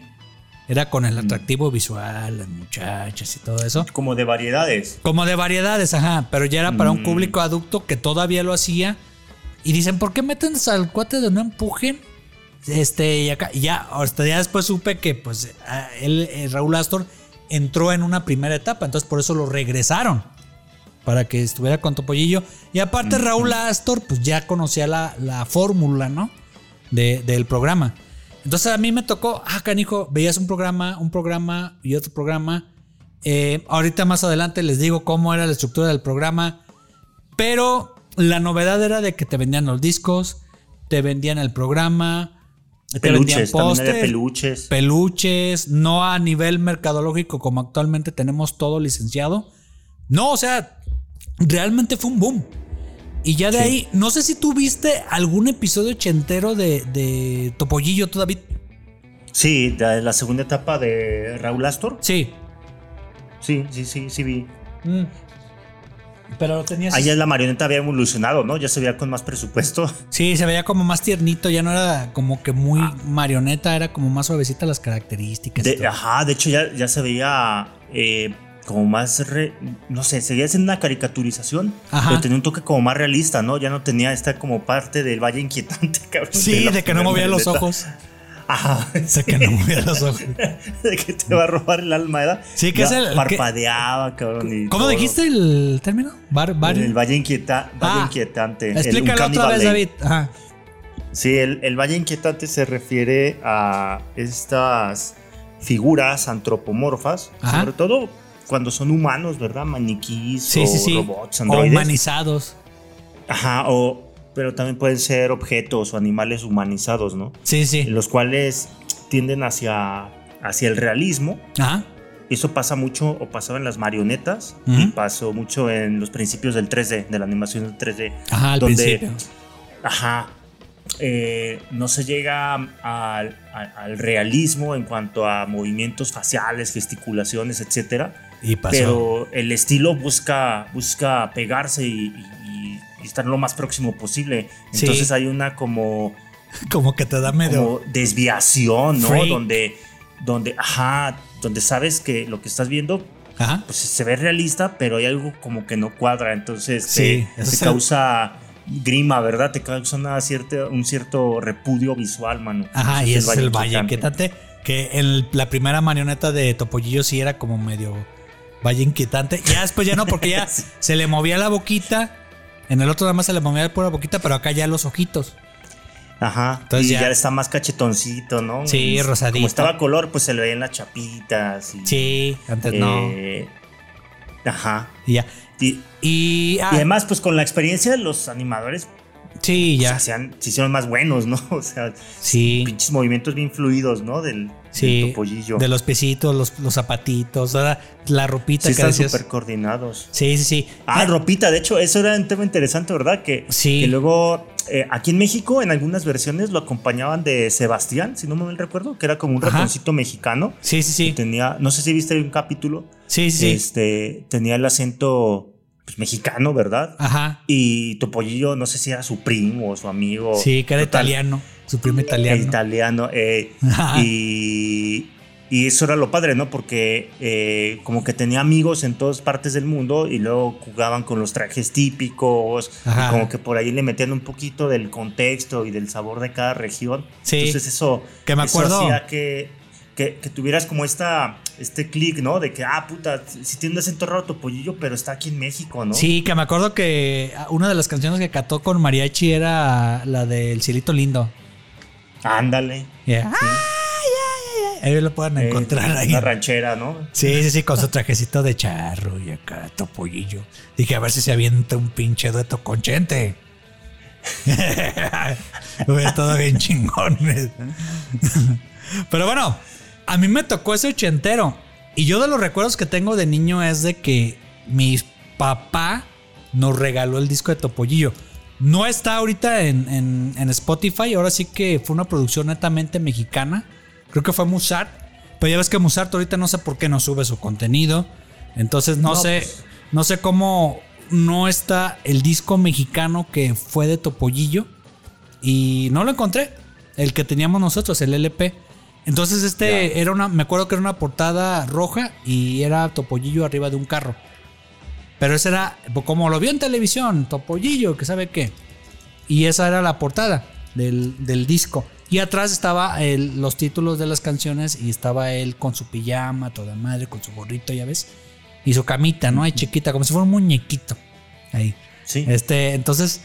Era con el atractivo visual, las muchachas y todo eso. Como de variedades. Como de variedades, ajá, pero ya era para un Mm. público adulto que todavía lo hacía. Y dicen, ¿por qué meten al cuate de no empujen? Este, y acá, y ya, hasta ya después supe que, pues, él, eh, Raúl Astor entró en una primera etapa, entonces por eso lo regresaron. Para que estuviera con Topollillo. Y aparte, Raúl Astor, pues ya conocía la, la fórmula, ¿no? De- del programa. Entonces a mí me tocó, ah, canijo, veías un programa, un programa y otro programa. Eh, ahorita más adelante les digo cómo era la estructura del programa. Pero la novedad era de que te vendían los discos, te vendían el programa. Te Peluches, póster, peluches. peluches, no a nivel mercadológico como actualmente tenemos todo licenciado. No, o sea, realmente fue un boom. Y ya de Sí. ahí, no sé si tú viste algún episodio ochentero de, de Topollillo, tú, David. Sí, de la segunda etapa de Raúl Astor. Sí. Sí, sí, sí, sí vi. Mm. Pero tenías. Ahí ya la marioneta había evolucionado, ¿no? Ya se veía con más presupuesto. *laughs* Sí, se veía como más tiernito, ya no era como que muy Ah. marioneta, era como más suavecita las características. De- ajá, de hecho ya, ya se veía eh, como más, re- no sé, seguía siendo una caricaturización, Ajá. pero tenía un toque como más realista, ¿no? Ya no tenía esta como parte del valle inquietante, *laughs* cabrón. Sí, de que no movía los ojos. Ajá. De que no movía los ojos. *laughs* de que te va a robar el alma, ¿verdad? Sí, que Ya es el- Parpadeaba, cabrón. y ¿Cómo todo. dijiste el término? Bar, bar- El valle, inquieta, valle Ah, inquietante. Explícalo otra vez. David. Ajá. Sí, el, el valle inquietante se refiere a estas figuras antropomorfas, Ajá. sobre todo cuando son humanos, ¿verdad? Maniquís Sí, o sí, sí. robots, o androides. humanizados. Ajá, o, pero también pueden ser objetos o animales humanizados, ¿no? Sí, sí. Los cuales tienden hacia, hacia el realismo. Ajá. Eso pasa mucho o pasaba en las marionetas y pasó mucho en los principios del 3D, de la animación del 3D. Ajá, al donde, principio. Ajá. eh, no se llega al, al- al realismo en cuanto a movimientos faciales, gesticulaciones, etcétera. Y pasó. Pero el estilo busca, busca pegarse y, y- y estar lo más próximo posible. Sí. Entonces hay una como, *laughs* como que te da medio. como desviación, ¿no? Freak. Donde, donde, ajá, donde sabes que lo que estás viendo Ajá. pues se ve realista, pero hay algo como que no cuadra, entonces Sí, te, causa grima, ¿verdad? Te causa una cierta, un cierto repudio visual, mano. Ajá, y es el Valle. Inquietante. Que el- la primera marioneta de Topollillo sí era como medio Valle Inquietante. Ya después ya no, porque ya *laughs* se le movía la boquita. En el otro nada más se le movía la pura boquita, pero acá ya los ojitos. Ajá, Entonces y ya- ya, está más cachetoncito, ¿no? Sí, rosadito. Como estaba color, pues se le veían las chapitas. Y, Sí, antes no. eh, Ajá. Y ya. Y, Y, ah, y además, pues con la experiencia, los animadores sí, pues, ya. se, hacían- se hicieron más buenos, ¿no? *laughs* O sea, Sí. pinches movimientos bien fluidos, ¿no? Del Sí, de los piecitos, los, los zapatitos, ¿verdad? la ropita Sí, que están súper coordinados. Sí, sí, sí. Ah, ropita, de hecho, eso era un tema interesante, ¿verdad? Que, Sí. que luego eh, aquí en México, en algunas versiones, lo acompañaban de Sebastián, si no me mal recuerdo, que era como un Ajá. ratoncito mexicano. Sí, sí, sí. Tenía, no sé si viste un capítulo, Sí, sí, sí. este, tenía el acento pues, mexicano, ¿verdad? Ajá. Y Topollillo, no sé si era su primo o su amigo. Sí, que era Total, italiano. Su primo italiano. Italiano. eh, y, y eso era lo padre, ¿no? Porque eh, como que tenía amigos en todas partes del mundo y luego jugaban con los trajes típicos. Ajá. Y como que por ahí le metían un poquito del contexto y del sabor de cada región. Sí. Entonces eso, Que me eso acuerdo. hacía que, que, que tuvieras como esta, este clic, ¿no? De que, ah, puta, si tiene un acento raro Topollillo, pero está aquí en México, ¿no? Sí, que me acuerdo que una de las canciones que cantó con mariachi era la del Cielito Lindo. Ándale. Yeah. Ay. Ahí lo pueden Eh, encontrar ahí. Una ranchera, ¿no? Sí, sí, sí, con su trajecito de charro y acá topollillo. Dije, a ver si se avienta un pinche dueto con Chente. *laughs* Hubiera todo bien chingón. Pero bueno, a mí me tocó ese ochentero. Y yo de los recuerdos que tengo de niño es de que mi papá nos regaló el disco de Topollillo. No está ahorita en, en- en Spotify, ahora sí que fue una producción netamente mexicana. Creo que fue Musart. Pero ya ves que Musart ahorita no sé por qué no sube su contenido. Entonces no, No, sé. pues. No sé cómo no está el disco mexicano que fue de Topollillo. Y no lo encontré. El que teníamos nosotros, el LP. Entonces este era una, me acuerdo que era una portada roja y era Topollillo arriba de un carro. Pero ese era, como lo vio en televisión, Topollillo, que sabe qué. Y esa era la portada del, del disco. Y atrás estaba el- los títulos de las canciones y estaba él con su pijama, toda madre, con su gorrito, ya ves. Y su camita, ¿no? Ahí chiquita, como si fuera un muñequito. Ahí. Sí. Este, entonces,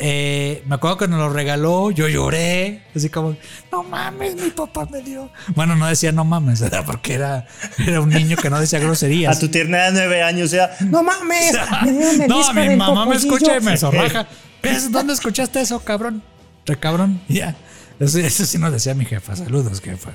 eh, me acuerdo que nos lo regaló, yo lloré, así como, no mames, mi papá me dio. Bueno, no decía no mames, *laughs* ¿verdad? porque era, era un niño que no decía A groserías. tu tierna de nueve años, o sea, no mames, *laughs* me no, disco mi mamá me Topollillo". escucha y me *laughs* zorraja. ¿Ves? ¿Dónde escuchaste eso, cabrón? Re cabrón, ya. Eso, eso sí nos decía mi jefa. Saludos, jefa.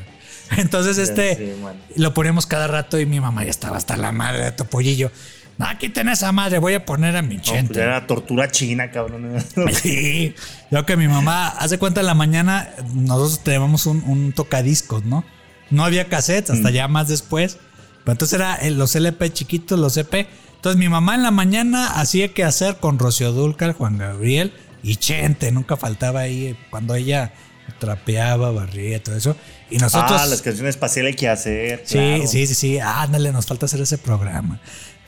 Entonces, este, lo poníamos cada rato y mi mamá ya estaba hasta la madre de Topollillo. No, quiten esa madre, voy a poner a mi No, pues chente. era tortura china, cabrón. *laughs* Sí, yo que mi mamá, hace cuenta en la mañana, nosotros teníamos un, un tocadiscos, ¿no? No había cassettes, hasta ya más después. Pero entonces era eh, los LP chiquitos, los EP. Entonces mi mamá en la mañana hacía que hacer con Rocío Dúrcal, Juan Gabriel y Chente. Nunca faltaba ahí eh, cuando ella trapeaba, barría, todo eso. Y nosotros... ah, las canciones espaciales hay que hacer. Sí, claro. sí, sí, sí. Ándale, nos falta hacer ese programa.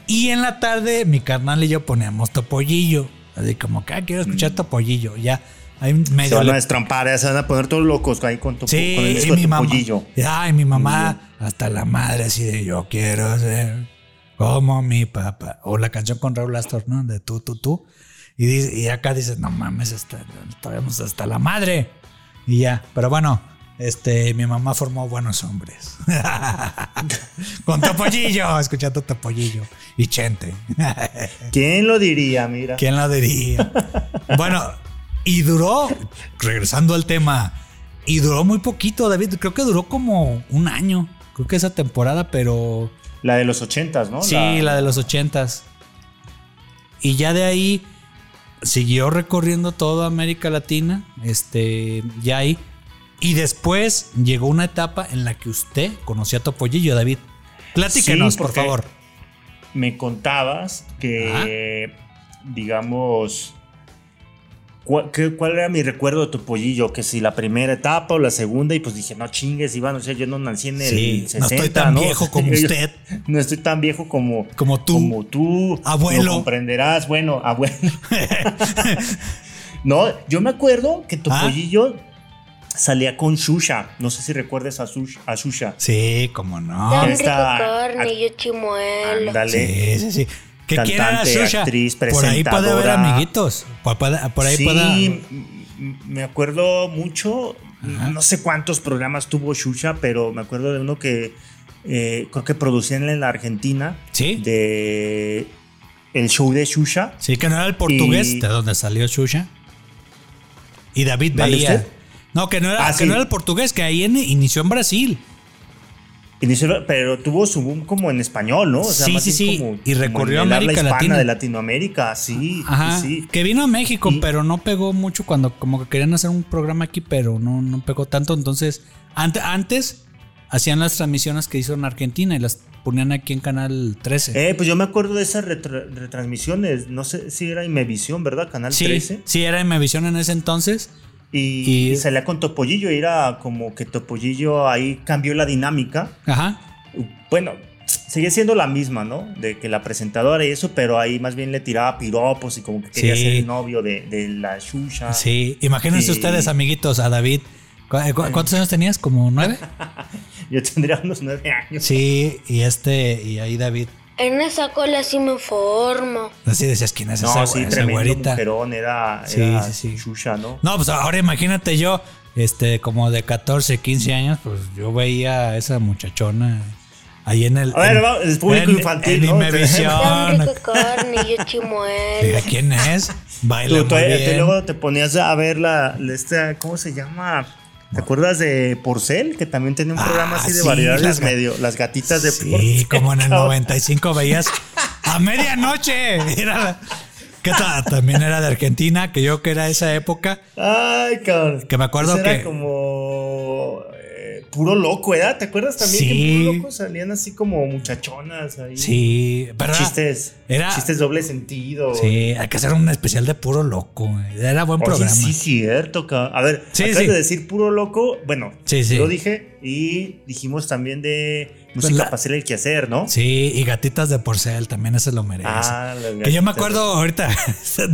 Y en la tarde, mi carnal y yo poníamos Topollillo. Así como que ah, quiero escuchar Topollillo. Ya, ahí Mm. Se medio. van a se van a poner todos locos ahí con tu Sí, con el y de mi tu mamá. pollillo. Ya, y mi mamá, hasta la madre, así de yo quiero ser como mi papá. O la canción con Raúl Astor, ¿no? De tú, tú, tú. Y, dice- y acá dices, no mames, hasta, hasta la madre. Y ya, pero bueno, este, mi mamá formó buenos hombres. *laughs* Con Topollillo, escuchando Topollillo. Y Chente. *laughs* ¿Quién lo diría? Mira. ¿Quién la diría? Bueno, y duró, regresando al tema, y duró muy poquito, David. Creo que duró como un año. Creo que esa temporada, pero La de los ochentas, ¿no? sí, la de los ochentas. Y ya de ahí siguió recorriendo toda América Latina, este, ya ahí. Y después llegó una etapa en la que usted conoció a Topollillo, David. Platíquenos, Sí, por favor. Me contabas que, digamos, ¿cuál, qué- cuál era mi recuerdo de tu pollillo? Que si la primera etapa o la segunda, y pues dije, no chingues, Iván, o sea, yo no nací en el Sí, 60, no estoy tan ¿no? viejo como *laughs* usted. No estoy tan viejo como, Como tú. Como tú. Abuelo. Lo comprenderás, bueno, abuelo. *laughs* *laughs* no, yo me acuerdo que tu ¿Ah? Salía con Shusha. No sé si recuerdas a, Sush- a Shusha. Sí, como no. Rico esta- yo chimuelo. Ándale. Sí, sí, sí. ¿Qué Cantante, Shusha? actriz, Por ahí puede haber presentadora. amiguitos. Por, por ahí sí, puede. me acuerdo mucho. No sé cuántos programas tuvo Shusha, pero me acuerdo de uno que eh, creo que producían en la Argentina. Sí. De el show de Shusha. Sí, que no era el portugués Y- de donde salió Shusha. Y David ¿Vale usted? No, que no era, Ah, que sí. no era el portugués, que ahí en- inició en Brasil. Inició- pero tuvo su boom como en español, ¿no? Sí, más sí, sí. como- Y como recorrió habla América hispana Latina. de Latinoamérica, sí, Ajá. sí. Que vino a México, Y- pero no pegó mucho cuando como que querían hacer un programa aquí, pero no, no pegó tanto. Entonces, ante- antes hacían las transmisiones que hizo en Argentina y las ponían aquí en Canal 13. Eh, pues yo me acuerdo de esas retra- retransmisiones, no sé si era Imevisión, ¿verdad? Canal sí, 13. sí, era en Mevisión en ese entonces. Y, Y- y salía con Topollillo, y era como que Topollillo ahí cambió la dinámica. Ajá. Bueno, sigue siendo la misma, ¿no? De que la presentadora y eso, pero ahí más bien le tiraba piropos y como que quería Sí. ser el novio de, de la Shusha. Sí, imagínense ustedes, amiguitos, a David. ¿Cu- cu- ¿Cuántos años tenías? ¿Como nueve? *laughs* Yo tendría unos nueve años. Sí, y este, y ahí David. En esa cola sí me formo. Así decías, ¿quién es esa, No, sí, esa tremendo güerita? mujerón, era, Sí, era sí, sí. Shusha, ¿no? No, pues ahora imagínate yo, este, como de 14, 15 años, pues yo veía a esa muchachona ahí en el. A ver, en- es público en- infantil, En ¿no? Imevisión. Diga. ¿quién es? Baila Tú, muy bien. luego te ponías a ver la, la esta, ¿cómo se llama? ¿Te acuerdas de Porcel? Que también tenía un Ah, programa así de sí, variedades medio, las gatitas de Sí, Porcel. como en el cabrón. 95 veías a medianoche. Era que ta- también era de Argentina, que yo que era esa época. Ay, cabrón. Que me acuerdo era que- como puro loco, ¿verdad? ¿Te acuerdas también que en puro loco salían así como muchachonas ahí? Sí, era- Chistes. era- Chistes doble sentido. Sí, hay que hacer un especial de puro loco. Era buen Oye, programa. sí, cierto. cabrón. A ver, Sí, acabas sí. de decir puro loco. Bueno, Sí, sí. lo dije y dijimos también de música la- para hacer el quehacer, ¿no? Sí, y gatitas de porcel también ese lo merece. Ah, que yo me acuerdo ahorita,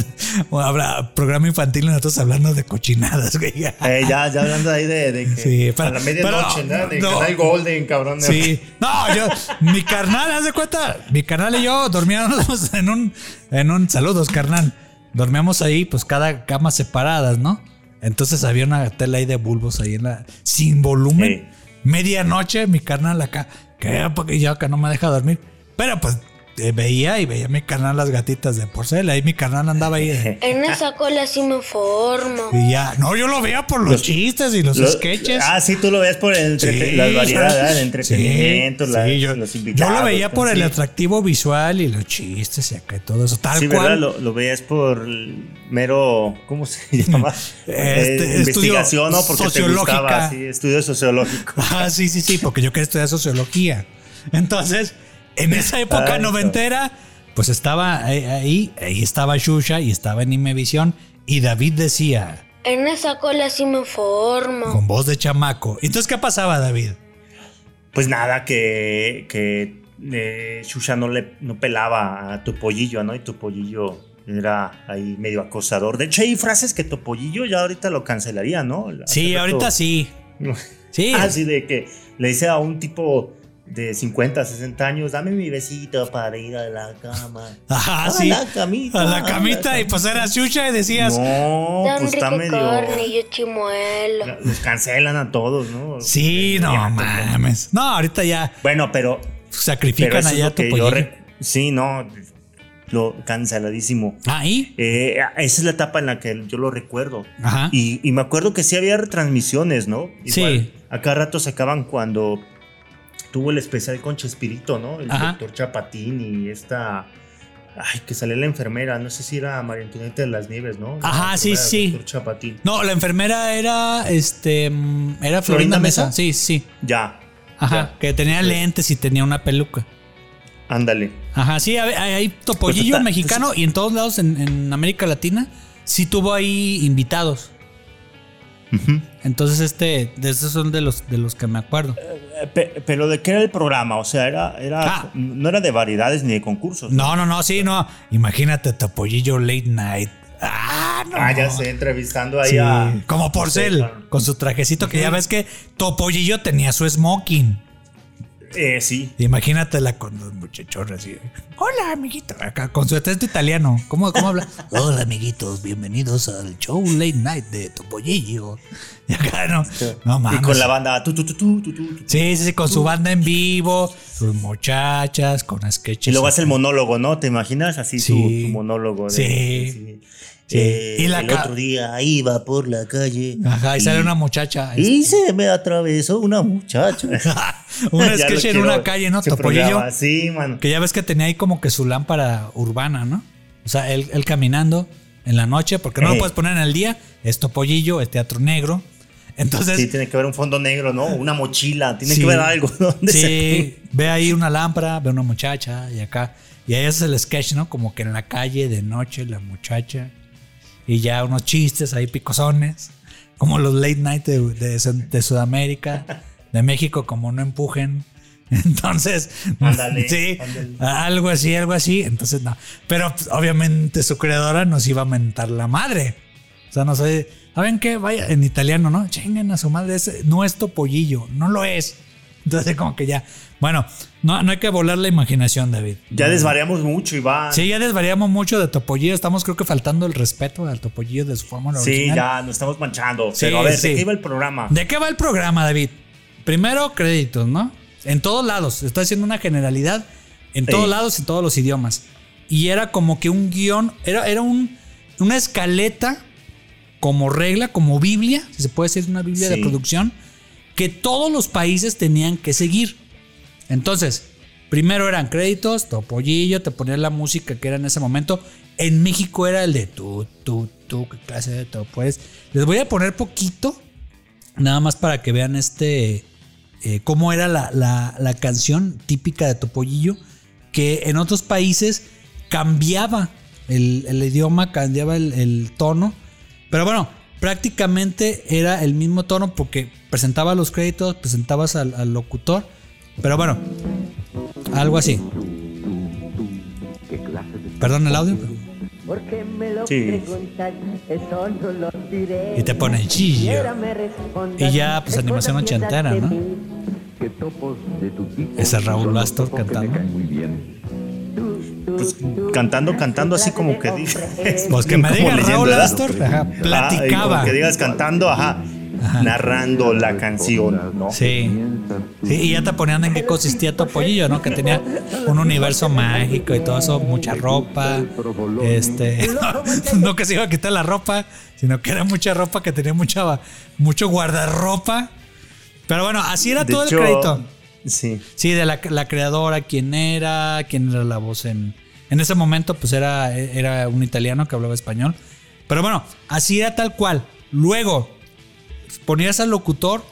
*laughs* habrá programa infantil y nosotros hablando de cochinadas, güey. Eh, ya, ya hablando ahí de, de que Sí, a pero- la medianoche, ¿no? De no. Canal Golden, cabrón. Sí, no, yo, mi carnal, haz de cuenta, mi carnal y yo dormíamos en un, en un, saludos carnal, dormíamos ahí, pues cada cama separadas, ¿no? Entonces había una tela ahí de bulbos ahí en la, sin volumen, Sí. medianoche, mi carnal acá, que ya acá no me deja dormir, pero pues eh, veía y veía a mi carnal las gatitas de porcela. Y mi carnal andaba ahí. de- *laughs* En esa cola sí me formo. y ya, no, yo lo veía por los, chistes y los, Lo- sketches. Ah, sí, tú lo ves por el entrete- Sí, las variedades, el entretenimiento, sí, la- sí, yo, los yo invitados. lo veía por el sí. atractivo visual y los chistes y acá y todo eso. Tal Sí, cual. ¿verdad? Lo, lo veías por el mero, ¿cómo se *laughs* llama? Este, Eh, investigación, ¿no? Porque te gustaba, sí, estudio sociológico. *laughs* Ah, sí, sí, sí, porque yo quería estudiar sociología. Entonces, en esa época Ay, noventera, pues estaba ahí, ahí, estaba Shusha y estaba en Imevisión y David decía En esa cola sí me formo. con voz de chamaco. Entonces, ¿qué pasaba, David? Pues nada, que, que eh, Shusha no le no pelaba a Topollillo, ¿no? Y Topollillo era ahí medio acosador. De hecho, hay frases que Topollillo ya ahorita lo cancelaría, ¿no? Sí, rato- ahorita sí. *laughs* Sí. Así de que le dice a un tipo de 50, 60 años, dame mi besito para ir a la cama. *laughs* Ajá, a sí. la camita. A la camita y pues era Shusha y decías, No, pues está rico medio... carne chimuelo. Los cancelan a todos, ¿no? sí, no Ya, mames. No, ahorita ya Bueno, pero Pero sacrifican es allá a que yo re- Sí, no, lo canceladísimo. Ahí. Eh, esa es la etapa en la que yo lo recuerdo. Ajá. Y, y me acuerdo que sí había retransmisiones, ¿no? Sí. A cada rato sacaban cuando tuvo el especial con Chespirito, ¿no? El Ajá. doctor Chapatín y esta... Ay, que salió la enfermera, no sé si era María Antonieta de las Nieves, ¿no? La Ajá, sí, sí. Doctor Chapatín. No, la enfermera era este mm, era Florinda ¿Florinda Mesa. Mesa? Sí, sí. Ya. Ajá, ya. que tenía Sí. lentes y tenía una peluca. Ándale. Ajá, sí, hay, topollillo Pues está- mexicano y en todos lados en, en América Latina sí tuvo ahí invitados. Entonces, este, de esos son de los de los que me acuerdo. Eh, pe- Pero de qué era el programa, o sea, era, era Ah. no era de variedades ni de concursos. No, no, no, sí, no. Imagínate topollillo late night. Ah, no. Ah, ya sé, entrevistando ahí Sí, a. como Porcel, Sí, claro. con su trajecito que ya ves que Topollillo tenía su smoking. Eh, sí. Imagínatela con los muchachos así. Hola, amiguito. Acá con su acento italiano. ¿Cómo, cómo habla? *laughs* Hola, amiguitos. Bienvenidos al show late night de Topollillo. Y acá no. No mames. Y con la banda. Tu, tu, tu, tu, tu, tu, tu. Sí, sí, sí, con su banda en vivo, sus muchachas, con sketches. Y luego hace el monólogo, ¿no? ¿Te imaginas? Así su, Sí. su monólogo. De, Sí. Sí. Eh, Y la el otro día iba por la calle. Ajá, y sale una muchacha. Y se me atravesó una muchacha. *laughs* un *laughs* Ya lo sketch en una calle, ¿no? Topollillo. Sí, man. Que ya ves que tenía ahí como que su lámpara urbana, ¿no? O sea, él, él caminando en la noche, porque no lo Eh. puedes poner en el día. Es Topollillo, es teatro negro. Entonces, Sí, tiene que haber un fondo negro, ¿no? Una mochila. Tiene Sí. que haber algo. *laughs* ¿Dónde se- sí, ve ahí una lámpara, ve una muchacha y acá. Y ahí es el sketch, ¿no? Como que en la calle de noche la muchacha. Y ya unos chistes ahí picosones. Como los late night de, de Sud- de Sudamérica. De México, como no empujen. *laughs* Entonces, *laughs* sí, algo así, algo así. Entonces, no. Pero pues, obviamente su creadora nos iba a mentar la madre. O sea, no sé. ¿Saben qué? Vaya, en italiano, ¿no? Chinguen a su madre. es topollillo. No lo es. Entonces, como que ya. Bueno, no, no hay que volar la imaginación, David. Ya desvariamos mucho, Iván. Sí, ya desvariamos mucho de topollillo. Estamos, creo que, faltando el respeto al topollillo de su fórmula Sí, original. ya nos estamos manchando. Sí, Pero a ver, sí. ¿de qué iba el programa? ¿De qué va el programa, David? Primero, créditos, ¿no? En todos lados. Estoy haciendo una generalidad. En todos Sí. lados, en todos los idiomas. Y era como que un guion. Era, era un, una escaleta como regla, como Biblia. Si se puede decir una Biblia de Sí. producción. Que todos los países tenían que seguir. Entonces, primero eran créditos, Topollillo, te ponían la música que era en ese momento. En México era el de tú, tú, tú, qué clase de topo es. Les voy a poner poquito, nada más para que vean este, eh, cómo era la, la- canción típica de Topollillo, que en otros países cambiaba el, el idioma, cambiaba el, tono. Pero bueno, prácticamente era el mismo tono porque presentaba los créditos, presentabas al locutor. Pero bueno, algo así. Perdón el audio. Porque me lo Sí. preguntan, eso no lo diré. Y te ponen chillo. Y ya, pues, ¿qué animación ochentera, ¿no? mí? que topos de tu tipo Ese es Raúl Astor cantando. Pues, cantando, ¿qué cantando así como que dices. Pues que *laughs* me Como diga leyenda, Raúl. Astor, ajá, Ajá, platicaba. como que digas cantando, ajá. Narrando la canción, ¿no? Sí. Sí, y ya te ponían en qué consistía Topollillo, ¿no? Que tenía un universo mágico y todo eso, mucha ropa. Este, *laughs* no que se iba a quitar la ropa, sino que era mucha ropa que tenía mucha mucho guardarropa. Pero bueno, así era De todo hecho, el crédito. Sí. Sí, de la, la creadora, quién era, quién era la voz en. En ese momento, pues era, era un italiano que hablaba español. Pero bueno, así era tal cual. Luego, ponías al locutor,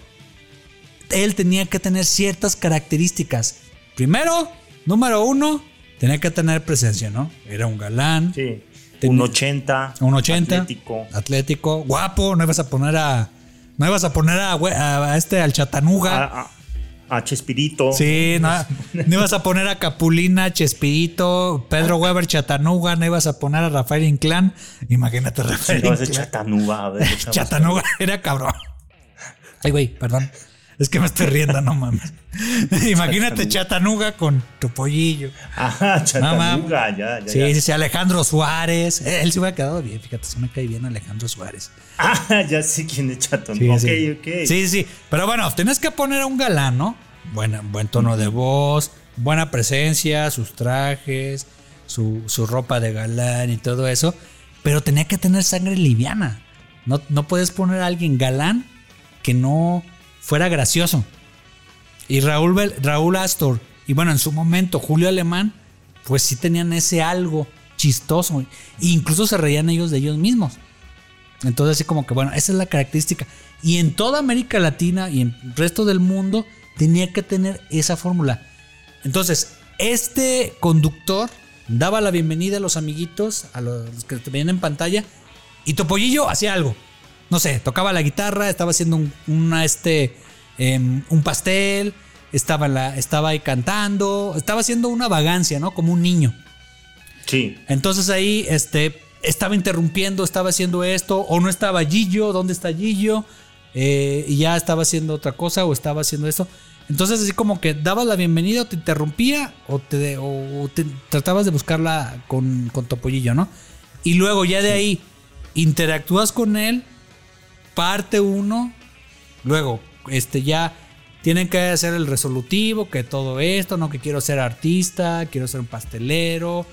él tenía que tener ciertas características. Primero, número uno, tenía que tener presencia, ¿no? Era un galán, Sí. Ten- Un 80. un 80, Atlético. atlético, guapo, no ibas a poner a. No ibas a poner a, a- a este, al Chatanuga. A, a- a Chespirito. Sí, no, *laughs* no ibas a poner a Capulina, Chespirito, Pedro Weber, Chatanuga, no ibas a poner a Rafael Inclán. Imagínate, Sí, Rafael no, Inclán. Chatanuga. a ver, *laughs* chavos. Chatanuga era cabrón. Ay, güey, perdón. Es que me estoy riendo, no mames. *laughs* Imagínate Chatanuga con tu pollillo. Ajá, No. Chatanuga, ya, ya. Sí, ya. sí, sí, Alejandro Suárez. Él se hubiera quedado bien, fíjate, se me cae bien Alejandro Suárez. *laughs* Ah, ya sé quién es Chatanuga. Sí, ok, sí. ok. Sí, sí. Pero bueno, tienes que poner a un galán, ¿no? Buena, buen tono de voz, buena presencia, sus trajes, su, su ropa de galán y todo eso. Pero tenía que tener sangre liviana. No, no puedes poner a alguien galán que no fuera gracioso. Y Raúl, Raúl Astor, y bueno, en su momento Julio Alemán, pues sí tenían ese algo chistoso. E incluso se reían ellos de ellos mismos. Entonces, así como que, bueno, esa es la característica. Y en toda América Latina y en el resto del mundo tenía que tener esa fórmula. Entonces, este conductor daba la bienvenida a los amiguitos, a los que te veían en pantalla, y Topollillo hacía algo. No sé, tocaba la guitarra, estaba haciendo un, una, este, em, un pastel, estaba, la, estaba ahí cantando, estaba haciendo una vagancia, ¿no? Como un niño. Sí. Entonces ahí este, estaba interrumpiendo, estaba haciendo esto, o no estaba Gillo, ¿dónde está Gillo? Eh, y ya estaba haciendo otra cosa o estaba haciendo esto. Entonces así como que dabas la bienvenida o te interrumpía o te, o te tratabas de buscarla con, con Topollillo, ¿no? Y luego ya de ahí interactúas con él, parte uno, luego este ya tienen que hacer el resolutivo, que todo esto, no que quiero ser artista, quiero ser un pastelero,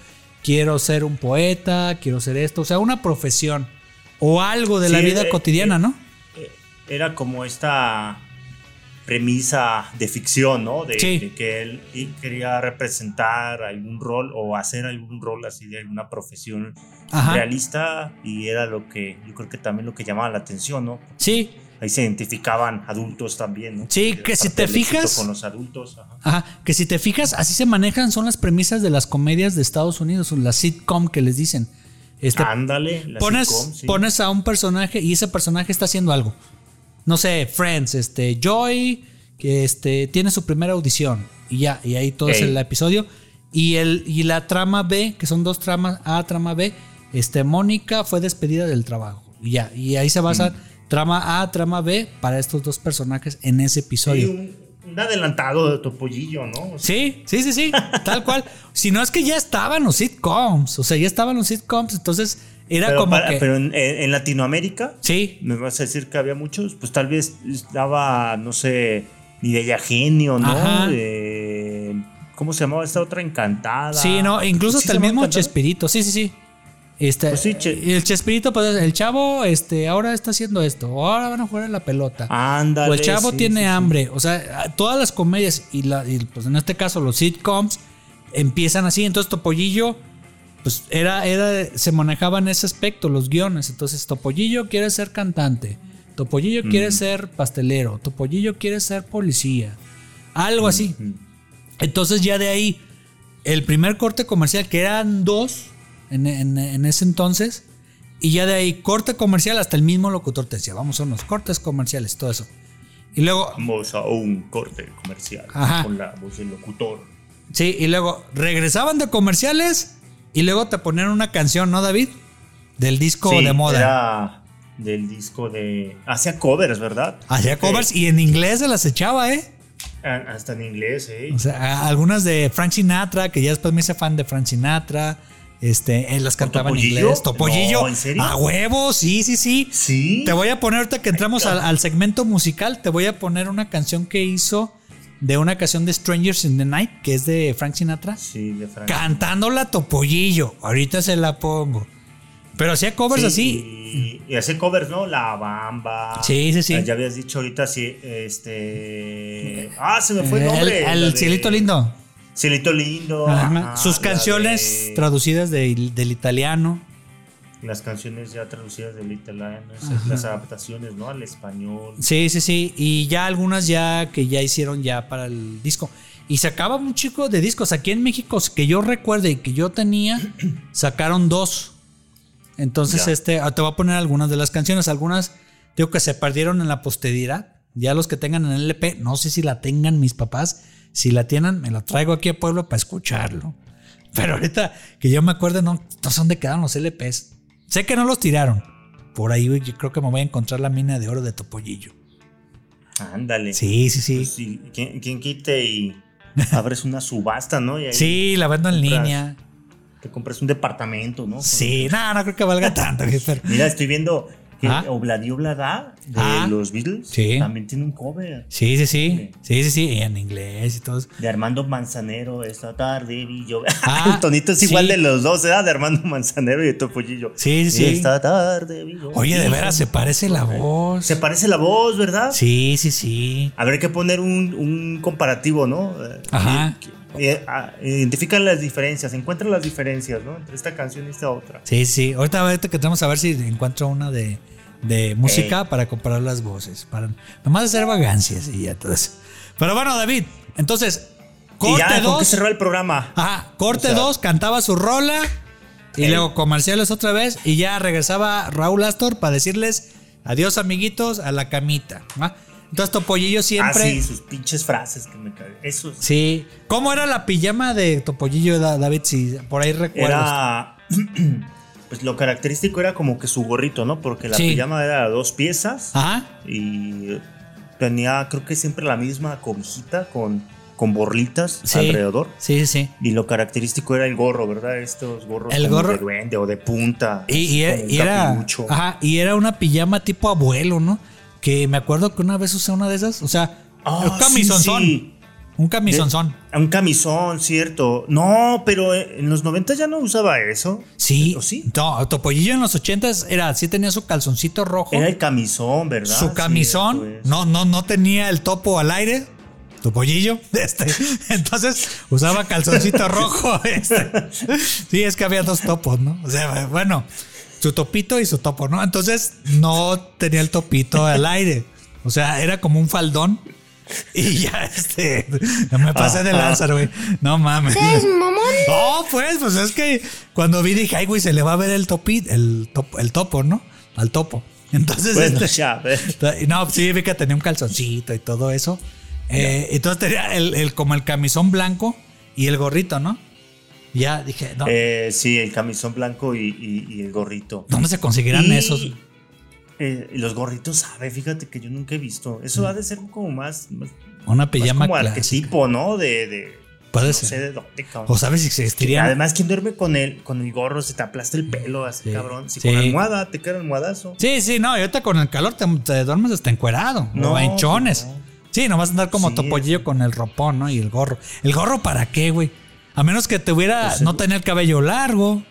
quiero ser un poeta, quiero ser esto, o sea, una profesión o algo de la vida eh, cotidiana, eh, ¿no? Era como esta premisa de ficción, ¿no? De, Sí. de que él, él quería representar algún rol o hacer algún rol así de alguna profesión Ajá. realista y era lo que yo creo que también lo que llamaba la atención, ¿no? Sí, Ahí se identificaban adultos también, ¿no? Sí, que si te fijas- Con los adultos, ajá. Ajá, que si te fijas, así se manejan, son las premisas de las comedias de Estados Unidos, las sitcom que les dicen. Este, Ándale, la pones, sitcom, sí. pones a un personaje y ese personaje está haciendo algo. No sé, Friends, este, Joy, que este, tiene su primera audición. Y ya, y ahí todo es el episodio. Y, el, y la trama B, que son dos tramas, A, trama B, este, Mónica fue despedida del trabajo. Y ya, y ahí se basa Mm. trama A, trama B para estos dos personajes en ese Sí, episodio. un, un adelantado de Topollillo, ¿no? O sea, Sí, sí, sí, sí, tal cual. Si no es que ya estaban los sitcoms, o sea, ya estaban los sitcoms, entonces era pero como para- que... pero en, en Latinoamérica, sí, me vas a decir que había muchos, pues tal vez estaba, no sé, ni de Genio, ¿no? De- ¿Cómo se llamaba esta otra encantada? sí, no, incluso ¿Sí hasta el mismo Encantada? Chespirito, sí, sí, sí. Este, Pues sí, Che- el Chespirito, pues el chavo, este, ahora está haciendo esto, ahora van a jugar a la pelota. Ándale. o el chavo sí, tiene sí. hambre. O sea, todas las comedias y, la, y, pues en este caso los sitcoms empiezan así. Entonces Topollillo, pues era, era, se manejaba en ese aspecto, los guiones. Entonces Topollillo quiere ser cantante. Topollillo quiere ser pastelero. Topollillo quiere ser policía. Algo así. Entonces ya de ahí, el primer corte comercial, que eran dos en, en- en ese entonces, y ya de ahí, corte comercial, hasta el mismo locutor te decía, vamos a unos cortes comerciales, todo eso. Y luego, Vamos a un corte comercial Ajá. con la voz del locutor. sí, y luego regresaban de comerciales y luego te ponían una canción, ¿no, David? Del disco Sí, de moda. Era del disco de. Hacía covers, ¿verdad? Hacía covers y en inglés se las echaba, ¿eh? Ah, Hasta en inglés, ¿eh? O sea, algunas de Frank Sinatra, que ya después me hice fan de Frank Sinatra, Este, él las cantaba en inglés. Topollillo. No, ¿en serio? A huevo, sí, sí, sí. Sí. Te voy a poner ahorita que entramos al, al segmento musical, te voy a poner una canción que hizo de una canción de Strangers in the Night, que es de Frank Sinatra. Sí, de Frank. Cantándola Topollillo. Ahorita se la pongo. Pero hacía covers Sí, así. Y, y hace covers, ¿no? La Bamba. Sí, sí, sí. Ya habías dicho ahorita, sí, este... Ah, se me fue el nombre. El, el de- cielito lindo. Cielito lindo. Ajá. ajá, Sus canciones de- traducidas de- del italiano. Las canciones ya traducidas del italiano, las adaptaciones, ¿no? Al español. Sí, sí, sí. Y ya algunas ya que ya hicieron ya para el disco. Y sacaba un chico de discos. Aquí en México, que yo recuerde y que yo tenía, *clears throat* sacaron dos. Entonces, Ya. este, ah, te voy a poner algunas de las canciones. Algunas, digo que se perdieron en la posteridad. Ya los que tengan en LP, no sé si la tengan mis papás. Si la tienen, me la traigo aquí a Pueblo para escucharlo. Pero ahorita que yo me acuerdo, no, no sé dónde quedaron los LPs. Sé que no los tiraron. Por ahí yo creo que me voy a encontrar la mina de oro de Topollillo. Ándale. Sí, sí, sí. Pues sí, ¿quién, quién quite y abres una subasta, ¿no? Y ahí Sí, la vendo en compras- línea. Te compras un departamento, ¿no? Sí, no, no creo que valga tanto. *laughs* Mira, estoy viendo que Ah. Obladi Oblada de Ah. los Beatles Sí. también tiene un cover. Sí, sí, sí. Sí, sí, sí. En inglés y todo. De Armando Manzanero, esta tarde vi yo. Ah, *laughs* el tonito es sí. igual de los dos, ¿verdad? De Armando Manzanero y de Topollillo. Sí, sí, sí. Esta tarde vi yo. Oye, de veras, se parece la voz. Se parece la voz, ¿verdad? Sí, sí, sí. Habrá que poner un, un comparativo, ¿no? Eh, Ajá. Eh, ah, identifican las diferencias, encuentran las diferencias, ¿no? Entre esta canción y esta otra. Sí, sí. Ahorita, ahorita que tenemos a ver si encuentro una de, de música para comparar las voces. Para nomás hacer vagancias y ya todo eso. Pero bueno, David, entonces, y corte ya, ¿con qué 2. cerró el programa? Ajá, corte O sea- 2, cantaba su rola. Y Ey. luego comerciales otra vez. Y ya regresaba Raúl Astor para decirles adiós, amiguitos, a la camita. ¿va? Entonces, Topollillo Ah, siempre. sí, sus pinches frases que me caen. Eso es- Sí. ¿Cómo era la pijama de Topollillo, Da- David? Si por ahí recuerdas. Era. *clears throat* Pues lo característico era como que su gorrito, ¿no? Porque la Sí. pijama era dos piezas Ajá. y tenía, creo que siempre la misma cobijita con, con borlitas Sí. alrededor. Sí, sí. Y lo característico era el gorro, ¿verdad? Estos gorros El gorro- de duende o de punta. Y, y- un y era. Ajá. Y era una pijama tipo abuelo, ¿no? Que me acuerdo que una vez usé una de esas. O sea, Ah, un camisonzón. sí, sí. Un camisonzón. Un camisón, cierto. No, pero en los 90 ya no usaba eso. Sí. ¿O sí? No, Topollillo en los ochentas era, sí tenía su calzoncito rojo. Era el camisón, ¿verdad? su camisón. Cierto es. No, no, no tenía el topo al aire. Topollillo. *laughs* Este. Entonces usaba calzoncito *laughs* rojo. Este. Sí, es que había dos topos, ¿no? O sea, bueno, su topito y su topo, ¿no? Entonces no tenía el topito al aire. O sea, era como un faldón. Y ya, este. Me pasé de lanza, güey. No mames. ¿Seas mamón? No, pues, pues es que cuando vi dije, ay, güey, se le va a ver el topito, el topo, el topo, ¿no? Al topo. Entonces, Bueno, este, ya, no, sí, vi que tenía un calzoncito y todo eso. Eh, entonces tenía el, el- como el camisón blanco y el gorrito, ¿no? Ya dije, no, Eh, sí, el camisón blanco y, y- y el gorrito. ¿dónde se conseguirán Y, esos? eh, los gorritos, sabe, fíjate que yo nunca he visto. Eso ha de ser como más, más, Una más pijama como clásica. arquetipo, ¿no? De, de Puede no ser. sé de dónde, cabrón. O sabes si existirían. Además, ¿quién duerme con el, con el gorro? Se te aplasta el pelo así, Sí, cabrón. Si sí. con almohada te queda almohadazo. Sí, sí, no, y ahorita con el calor te, te duermes hasta encuerado. No, o en chones. no. Sí, no vas a andar como Sí. topollillo con el ropón, ¿no? Y el gorro. ¿El gorro para qué, güey? A menos que tuviera, Pues, no tener el cabello largo.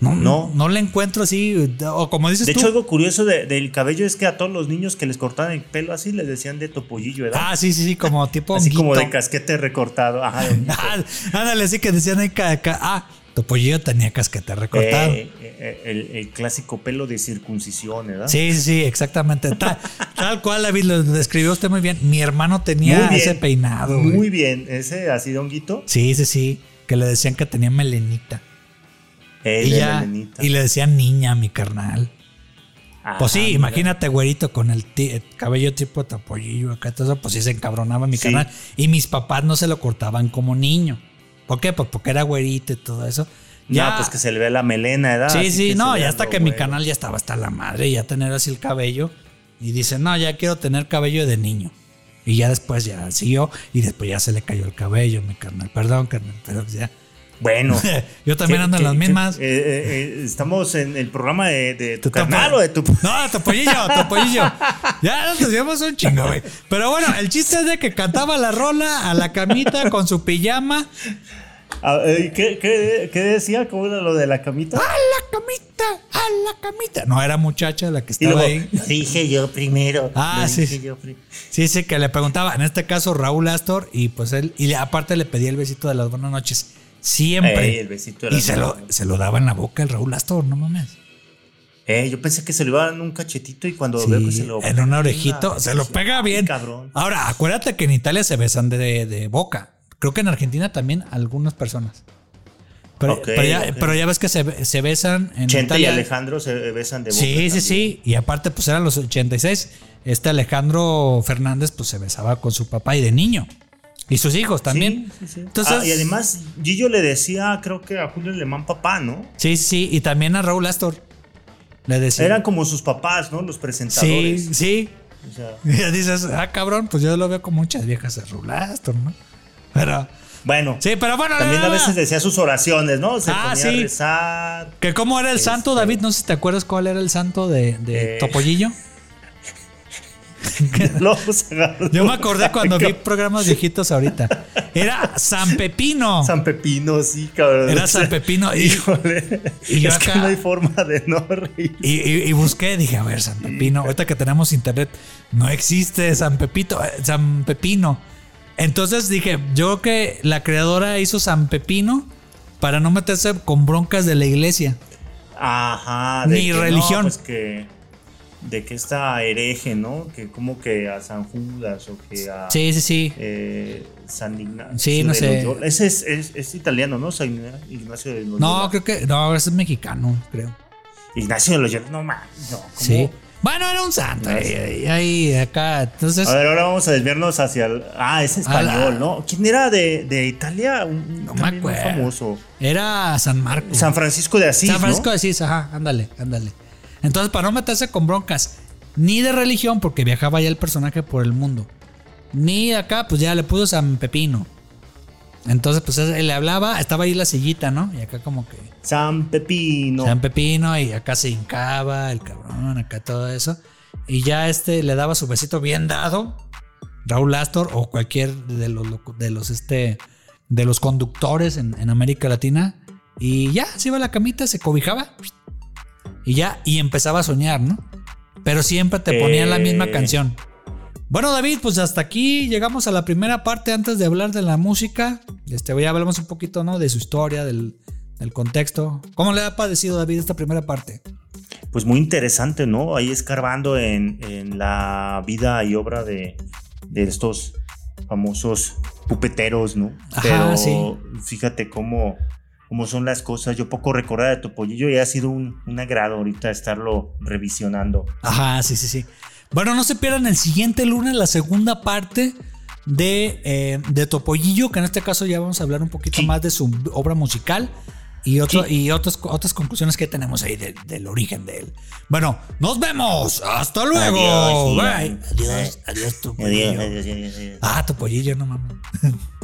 No, no, No. le encuentro así. O como dices De tú. hecho, algo curioso de- del cabello es que a todos los niños que les cortaban el pelo así les decían de topollillo, ¿verdad? ah, sí, sí, sí, como tipo. *laughs* así como de casquete recortado. Ajá. *laughs* Ah, ándale, sí que decían ahí. Ah, topollillo tenía casquete recortado. Eh, eh, el, el clásico pelo de circuncisión, ¿verdad? Sí, sí, sí, exactamente. Tal, *laughs* tal cual, David, lo describió usted muy bien. Mi hermano tenía bien. ese peinado. güey. Muy bien, ese así de honguito. Sí, sí, sí. Que le decían que tenía melenita. El y, ya, melenita. y le decían niña a mi carnal. Pues sí, mira. imagínate, güerito, con el, cabello tipo tapollillo acá, todo eso, pues sí se encabronaba mi Sí. carnal. Y mis papás no se lo cortaban como niño. ¿Por qué? Pues porque era güerito y todo eso. Ya, pues que se le ve la melena, ¿verdad? Sí, sí, no, ya hasta que mi canal ya estaba hasta la madre, ya tener así el cabello. Y dice, no, ya quiero tener cabello de niño. Y ya después ya siguió y después ya se le cayó el cabello, mi carnal. Perdón, carnal, pero ya. Bueno. *laughs* Yo también ¿Qué- ando en las mismas. eh, eh, eh, estamos en el programa de, de tu canal o de tu. No, topollillo, topollillo. Ya nos desviamos un chingo, güey. Pero bueno, el chiste es de que cantaba la rola a la camita con su pijama. Ah, ¿qué, qué, qué decía? ¿Cómo era lo de la camita? ¡A la camita! ¡A la camita! No era muchacha la que Y estaba luego, ahí. lo dije yo primero. Ah, lo sí. dije yo pri- Sí, sí, que le preguntaba, en este caso Raúl Astor, y pues él, y aparte le pedía el besito de las buenas noches. Siempre. Ey, el besito de y se lo, se lo daba en la boca el Raúl Astor, no mames. Eh, yo pensé que se le iba a dar un cachetito y cuando Sí, veo que se lo. en una orejito, se lo pega bien. Cabrón. Ahora, acuérdate que en Italia se besan de, de boca. Creo que en Argentina también algunas personas. Pero, ya, pero ya ves que se, se besan en Chente y Italia. Alejandro se besan de boca. Sí, sí, sí. Y aparte, pues eran los 86. Este Alejandro Fernández, pues se besaba con su papá y de niño. Y sus hijos también. Sí, sí, sí. Entonces, Ah, y además, Gillo le decía, creo que a Julio Alemán papá, ¿no? Sí, sí. Y también a Raúl Astor. Le decía. Eran como sus papás, ¿no? Los Sí, presentadores. sí. O sea, *laughs* Y ya dices, ah, cabrón, pues yo lo veo como muchas viejas de Raúl Astor, ¿no? Pero. bueno. Sí, pero bueno. También a veces decía sus oraciones, ¿no? Se Ah, ponía sí. a rezar. Que cómo era el santo, Este- David, no sé si te acuerdas cuál era el santo de, de Eh. Topollillo. *laughs* *laughs* Yo me acordé cuando vi programas viejitos ahorita. Era San Pepino. San Pepino, sí, cabrón. Era San Pepino y- Híjole. y yo es acá- que no hay forma de no reír. Y, y- y busqué, dije, a ver, San Pepino. Ahorita que tenemos internet, no existe San Pepito, eh, San Pepino. Entonces dije, yo creo que la creadora hizo San Pepino para no meterse con broncas de la iglesia. Ajá. Ni no, religión. pues que. De que esta hereje, ¿no? Que como que a San Judas o que a. Sí, sí, sí. eh, San Ignacio. Sí, no de sé. Loyola. Ese es, es, es italiano, ¿no? San Ignacio de Loyola. No, creo que, no, ese es mexicano, creo. Ignacio de Loyola, no mames. No, ¿cómo? Sí. Bueno, era un santo. Ahí, ahí, ahí, acá. Entonces, A ver, ahora vamos a desviarnos hacia el. Ah, es español, la- ¿no? ¿Quién era de, de Italia? Un, no me acuerdo. famoso. Era San Marcos. San Francisco de Asís. San Francisco ¿no? de Asís, ajá, ándale, ándale. Entonces, para no meterse con broncas, ni de religión, porque viajaba ya el personaje por el mundo, ni acá, pues ya le puso San Pepino. Entonces, pues él le hablaba, estaba ahí la sillita, ¿no? Y acá como que San Pepino. San Pepino, y acá se hincaba el cabrón, acá todo eso. Y ya este le daba su besito bien dado, Raúl Astor o cualquier de los, de los, este, de los conductores en, en América Latina. Y ya, se iba a la camita, se cobijaba. Y ya, y empezaba a soñar, ¿no? Pero siempre te ponían la misma Eh. canción. Bueno, David, pues hasta aquí llegamos a la primera parte antes de hablar de la música. Este, ya hablamos un poquito, ¿no? De su historia, del, del contexto. ¿Cómo le ha parecido, David, esta primera parte? Pues muy interesante, ¿no? Ahí escarbando en, en la vida y obra de, de estos famosos pupeteros, ¿no? Ajá, Pero sí. fíjate cómo, cómo son las cosas. Yo poco recordar de Topollillo y ha sido un, un agrado ahorita estarlo revisionando. Ajá, sí, sí, sí. Bueno, no se pierdan el siguiente lunes la segunda parte de, eh, de Topollillo, que en este caso ya vamos a hablar un poquito Sí. más de su obra musical y, otro, Sí. y otras, otras conclusiones que tenemos ahí del- del origen de él. Bueno, nos vemos. Hasta luego. Adiós, Bye. Adiós, adiós, Topollillo. Adiós, adiós, adiós, adiós. Ah, Topollillo, no mames. *laughs*